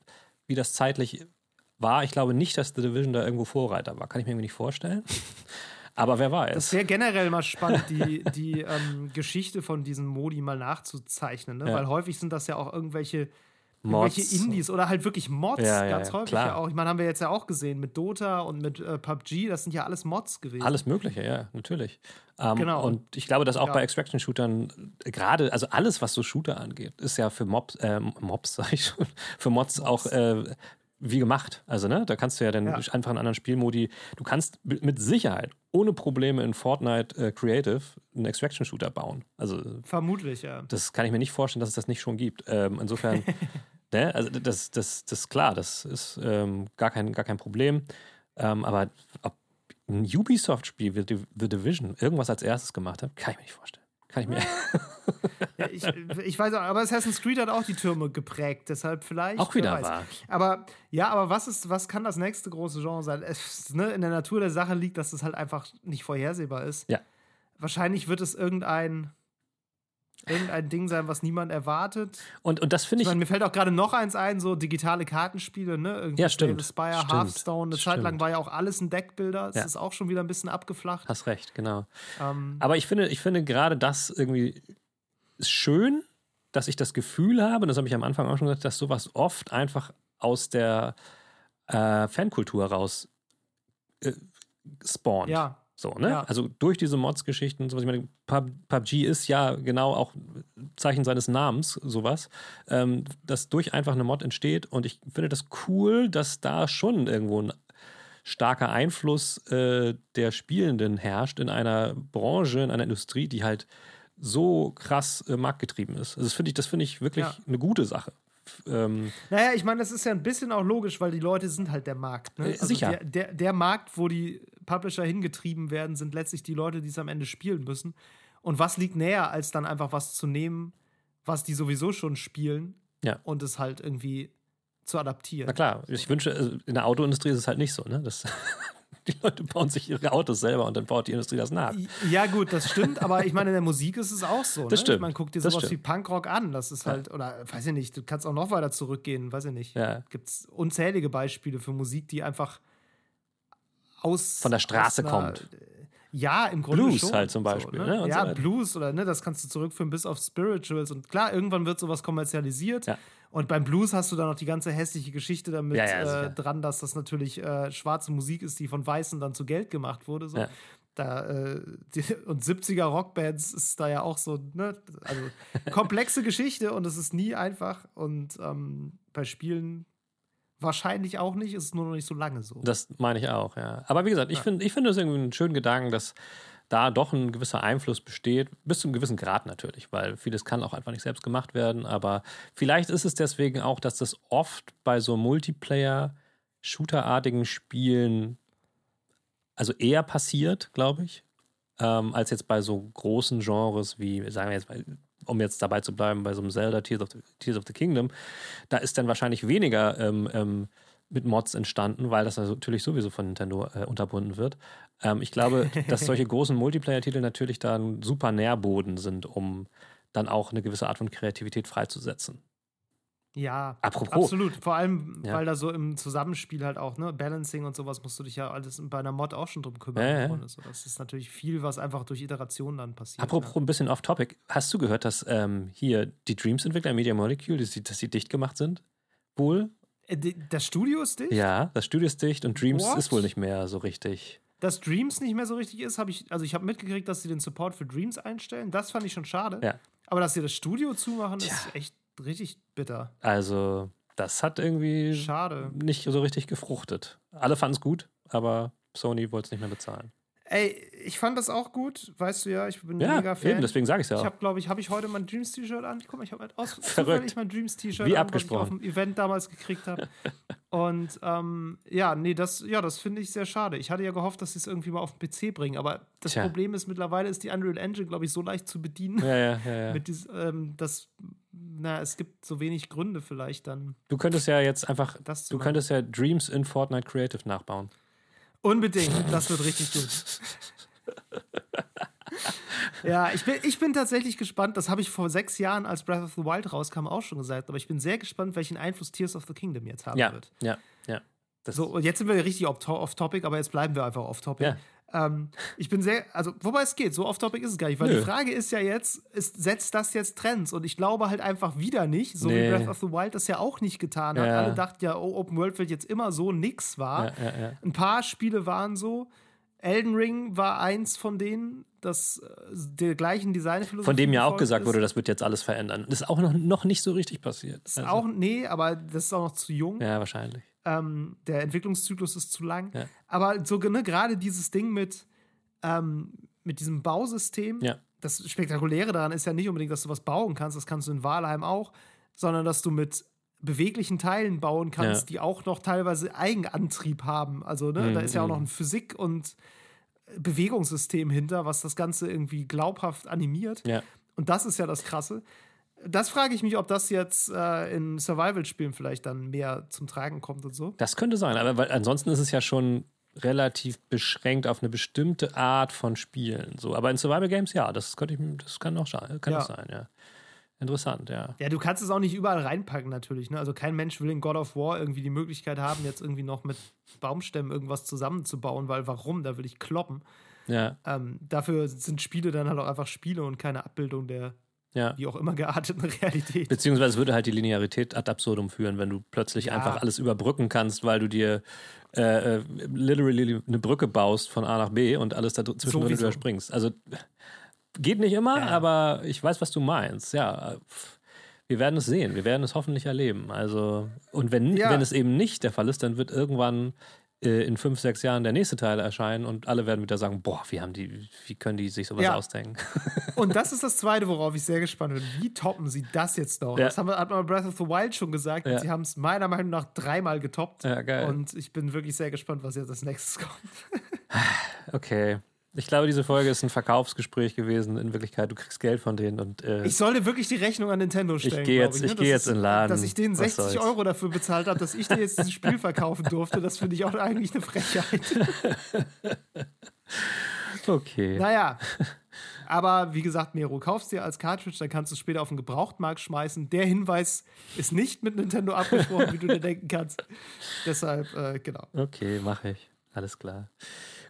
wie das zeitlich war. Ich glaube nicht, dass The Division da irgendwo Vorreiter war. Kann ich mir irgendwie nicht vorstellen. (laughs) Aber wer weiß? Das wäre generell mal spannend, die, (laughs) die ähm, Geschichte von diesen Modi mal nachzuzeichnen, ne? Ja. weil häufig sind das ja auch irgendwelche, Mods. irgendwelche Indies oder halt wirklich Mods, Ja, ja, ganz ja, häufig klar. ja auch. Ich meine, haben wir jetzt ja auch gesehen mit Dota und mit äh, PUBG, das sind ja alles Mods gewesen. Alles Mögliche, ja, natürlich. Ähm, Genau. Und ich glaube, dass auch Ja. bei Extraction-Shootern äh, gerade, also alles, was so Shooter angeht, ist ja für Mobs, äh, Mobs, (laughs) sag ich schon, für Mods, auch äh, wie gemacht. Also, ne, da kannst du ja dann Ja. einfach einen anderen Spielmodi, du kannst mit Sicherheit ohne Probleme in Fortnite äh, Creative einen Extraction-Shooter bauen. Also, Vermutlich, ja. das kann ich mir nicht vorstellen, dass es das nicht schon gibt. Ähm, insofern, (laughs) ne, also das, das, das ist klar, das ist ähm, gar, kein, gar kein Problem. Ähm, aber ob ein Ubisoft-Spiel wie The Division irgendwas als erstes gemacht hat, kann ich mir nicht vorstellen. Kann ich mir (laughs) ja ich, ich weiß auch, aber Assassin's Creed hat auch die Türme geprägt, deshalb vielleicht. auch wieder wahr. Aber ja, aber was ist, was kann das nächste große Genre sein? Es, ne, in der Natur der Sache liegt, dass es halt einfach nicht vorhersehbar ist. Ja. Wahrscheinlich wird es irgendein, irgendein Ding sein, was niemand erwartet. Und, und das finde Ich ich, meine, mir fällt auch gerade noch eins ein, so digitale Kartenspiele, ne? Irgendwie Ja, stimmt. Spire, Stimmt. Hearthstone. Eine Zeit lang Stimmt. war ja auch alles ein Deckbilder. Es Ja. ist auch schon wieder ein bisschen abgeflacht. hast recht, genau. Ähm, Aber ich finde, ich finde gerade das irgendwie schön, dass ich das Gefühl habe, und das habe ich am Anfang auch schon gesagt, dass sowas oft einfach aus der äh, Fankultur raus äh, spawnt. ja, So, ne? Ja. Also durch diese Mods-Geschichten und sowas. Ich meine, Pub, PUBG ist ja genau auch Zeichen seines Namens, sowas, ähm, dass durch einfach eine Mod entsteht. Und ich finde das cool, dass da schon irgendwo ein starker Einfluss äh, der Spielenden herrscht in einer Branche, in einer Industrie, die halt so krass äh, marktgetrieben ist. Also das finde ich, das finde ich wirklich Ja. eine gute Sache. Ähm, Naja, ich meine, das ist ja ein bisschen auch logisch, weil die Leute sind halt der Markt. Ne? Äh, sicher. Der, der, der Markt, wo die Publisher hingetrieben werden, sind letztlich die Leute, die es am Ende spielen müssen. Und was liegt näher, als dann einfach was zu nehmen, was die sowieso schon spielen Ja. und es halt irgendwie zu adaptieren. Na klar, ich wünsche, also in der Autoindustrie ist es halt nicht so, ne? Das, die Leute bauen sich ihre Autos selber und dann baut die Industrie das nach. Ja, gut, das stimmt, aber ich meine, in der Musik ist es auch so. Das ne? stimmt, Man guckt dir sowas wie Punkrock an. Das ist halt, oder weiß ich nicht, du kannst auch noch weiter zurückgehen, weiß ich nicht. Ja. Gibt es unzählige Beispiele für Musik, die einfach aus. Von der Straße einer- kommt. Ja, im Grunde Blues schon. halt zum Beispiel, So, ne? So Ja, weiter. Blues oder ne, das kannst du zurückführen bis auf Spirituals. Und klar, irgendwann wird sowas kommerzialisiert. Ja. Und beim Blues hast du dann noch die ganze hässliche Geschichte damit Ja, ja, äh, dran, dass das natürlich äh, schwarze Musik ist, die von Weißen dann zu Geld gemacht wurde. So. Ja. Da, äh, die, (laughs) und 70er Rockbands ist da ja auch so, ne? Also komplexe Geschichte und es ist nie einfach. Und ähm, bei Spielen wahrscheinlich auch nicht, ist es nur noch nicht so lange so. Das meine ich auch, ja. Aber wie gesagt, ich finde ich finde es irgendwie einen schönen Gedanken, dass da doch ein gewisser Einfluss besteht, bis zu einem gewissen Grad natürlich, weil vieles kann auch einfach nicht selbst gemacht werden. Aber vielleicht ist es deswegen auch, dass das oft bei so Multiplayer-Shooter-artigen Spielen also eher passiert, glaube ich, ähm, als jetzt bei so großen Genres wie, sagen wir jetzt, mal, um jetzt dabei zu bleiben, bei so einem Zelda Tears of the, Tears of the Kingdom, da ist dann wahrscheinlich weniger ähm, ähm, mit Mods entstanden, weil das natürlich sowieso von Nintendo äh, unterbunden wird. Ähm, ich glaube, dass solche (laughs) großen Multiplayer-Titel natürlich da ein super Nährboden sind, um dann auch eine gewisse Art von Kreativität freizusetzen. Ja, Apropos. absolut. Vor allem, Ja. weil da so im Zusammenspiel halt auch, ne, Balancing und sowas musst du dich ja alles bei einer Mod auch schon drum kümmern. Ja, ja. Grunde. So, das ist natürlich viel, was einfach durch Iteration dann passiert. Apropos ein bisschen off-topic, hast du gehört, dass ähm, hier die Dreams-Entwickler Media Molecule, dass sie, dass sie dicht gemacht sind? Wohl? ja. Äh, die- Das Studio ist dicht? Ja, das Studio ist dicht und Dreams What? ist wohl nicht mehr so richtig. Dass Dreams nicht mehr so richtig ist, habe ich, also ich habe mitgekriegt, dass sie den Support für Dreams einstellen. Das fand ich schon schade. Ja. Aber dass sie das Studio zumachen, Tja. ist echt richtig bitter. Also, das hat irgendwie Schade. nicht so richtig gefruchtet. Alle fanden es gut, aber Sony wollte es nicht mehr bezahlen. Ey, ich fand das auch gut, weißt du ja, ich bin Ja, mega Fan. eben, deswegen sage ich es ja Ich auch. habe, glaube ich, habe ich heute mein Dreams-T-Shirt an. Guck mal, ich habe halt aus (laughs) Verrückt. mein Dreams-T-Shirt Wie an, abgesprochen. was ich auf dem Event damals gekriegt habe. (laughs) Und ähm, ja, nee, das, ja, das finde ich sehr schade. Ich hatte ja gehofft, dass sie es irgendwie mal auf den PC bringen, aber das Tja. Problem ist, mittlerweile ist die Unreal Engine, glaube ich, so leicht zu bedienen, Ja, ja, ja, mit dies, ähm, dass, na, es gibt so wenig Gründe vielleicht dann, Du könntest ja jetzt einfach, du machen. könntest ja Dreams in Fortnite Creative nachbauen. Unbedingt, das wird richtig gut. (laughs) ja, ich bin, ich bin tatsächlich gespannt. Das habe ich vor sechs Jahren, als Breath of the Wild rauskam, auch schon gesagt. Aber ich bin sehr gespannt, welchen Einfluss Tears of the Kingdom jetzt haben Ja, wird. ja, ja. Das, So, und jetzt sind wir richtig off- off-topic, aber jetzt bleiben wir einfach off-topic. Ja. Ähm, ich bin sehr, also, wobei es geht, so off-topic ist es gar nicht, weil Nö. die Frage ist ja jetzt, ist, setzt das jetzt Trends? Und ich glaube halt einfach wieder nicht, so Nee. wie Breath of the Wild das ja auch nicht getan hat. Ja. Alle dachten ja, oh, Open World wird jetzt immer so, nix war. ja. Ein paar Spiele waren so. Elden Ring war eins von denen, das äh, der gleichen Designphilosophie Von dem ja auch gesagt ist. wurde, das wird jetzt alles verändern. Das ist auch noch, noch nicht so richtig passiert. Ist Also, auch, nee, aber das ist auch noch zu jung. ja, wahrscheinlich. Ähm, der Entwicklungszyklus ist zu lang. Ja. Aber so ne, gerade dieses Ding mit, ähm, mit diesem Bausystem, Ja. das Spektakuläre daran ist ja nicht unbedingt, dass du was bauen kannst, das kannst du in Walheim auch, sondern dass du mit beweglichen Teilen bauen kannst, Ja. die auch noch teilweise Eigenantrieb haben. Also, ne, Mhm, da ist ja auch mhm. noch ein Physik- und Bewegungssystem hinter, was das Ganze irgendwie glaubhaft animiert. Ja. Und das ist ja das Krasse. Das frage ich mich, ob das jetzt äh, in Survival-Spielen vielleicht dann mehr zum Tragen kommt und so. Das könnte sein, aber weil, ansonsten ist es ja schon relativ beschränkt auf eine bestimmte Art von Spielen. So, aber in Survival Games, ja, das könnte ich, das kann auch sein, kann Ja. das sein, ja. Interessant, ja. Ja, du kannst es auch nicht überall reinpacken, natürlich. Ne? Also kein Mensch will in God of War irgendwie die Möglichkeit haben, jetzt irgendwie noch mit Baumstämmen irgendwas zusammenzubauen, weil warum? Da will ich kloppen. Ja, Ähm, dafür sind Spiele dann halt auch einfach Spiele und keine Abbildung der ja. wie auch immer gearteten (laughs) Realität. Beziehungsweise es würde halt die Linearität ad absurdum führen, wenn du plötzlich Ja. einfach alles überbrücken kannst, weil du dir äh, äh, literally eine Brücke baust von A nach B und alles da zwischendrin Sowieso. überspringst. Also geht nicht immer, Ja. aber ich weiß, was du meinst. Ja, wir werden es sehen, wir werden es hoffentlich erleben. Also und wenn, Ja. wenn es eben nicht der Fall ist, dann wird irgendwann äh, in fünf, sechs Jahren der nächste Teil erscheinen und alle werden wieder sagen, boah, wie haben die, wie können die sich sowas Ja. ausdenken? (laughs) Und das ist das Zweite, worauf ich sehr gespannt bin. Wie toppen sie das jetzt noch? Ja. Das haben wir, hat man Breath of the Wild schon gesagt. Ja. Und sie haben es meiner Meinung nach dreimal getoppt. Ja, geil. Und ich bin wirklich sehr gespannt, was jetzt als nächstes kommt. (laughs) Okay. Ich glaube, diese Folge ist ein Verkaufsgespräch gewesen. In Wirklichkeit, du kriegst Geld von denen und äh, Ich sollte wirklich die Rechnung an Nintendo stellen. geh glaub jetzt- ne? ich Das geh jetzt in den Laden. Dass ich denen Was 60 soll's. Euro dafür bezahlt habe, dass ich dir jetzt dieses Spiel verkaufen durfte, das finde ich auch eigentlich eine Frechheit. (laughs) okay. Naja. Aber wie gesagt, Mero, kaufst dir als Cartridge, dann kannst du es später auf den Gebrauchtmarkt schmeißen. Der Hinweis ist nicht mit Nintendo abgesprochen, wie du dir denken kannst. Deshalb, äh, genau. Okay, mache ich. Alles klar.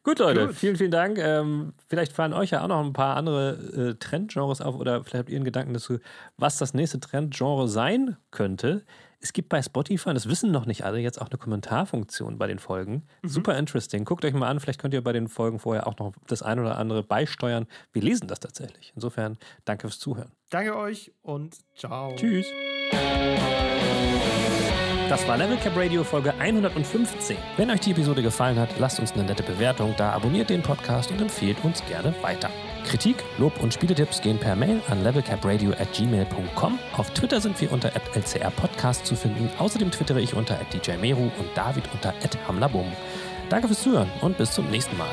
Gut, Leute, Gut. vielen, vielen Dank. Ähm, vielleicht fallen euch ja auch noch ein paar andere äh, Trendgenres auf oder vielleicht habt ihr einen Gedanken dazu, was das nächste Trendgenre sein könnte. Es gibt bei Spotify, das wissen noch nicht alle, jetzt auch eine Kommentarfunktion bei den Folgen. Super interesting. Guckt euch mal an, vielleicht könnt ihr bei den Folgen vorher auch noch das ein oder andere beisteuern. Wir lesen das tatsächlich. Insofern, danke fürs Zuhören. Danke euch und ciao. Tschüss. Das war Level Cap Radio Folge 115. Wenn euch die Episode gefallen hat, lasst uns eine nette Bewertung da, abonniert den Podcast und empfehlt uns gerne weiter. Kritik, Lob und Spieletipps gehen per Mail an levelcapradio at gmail.com. Auf Twitter sind wir unter lcrpodcast zu finden. Außerdem twittere ich unter djmeru und David unter hamlabum. Danke fürs Zuhören und bis zum nächsten Mal.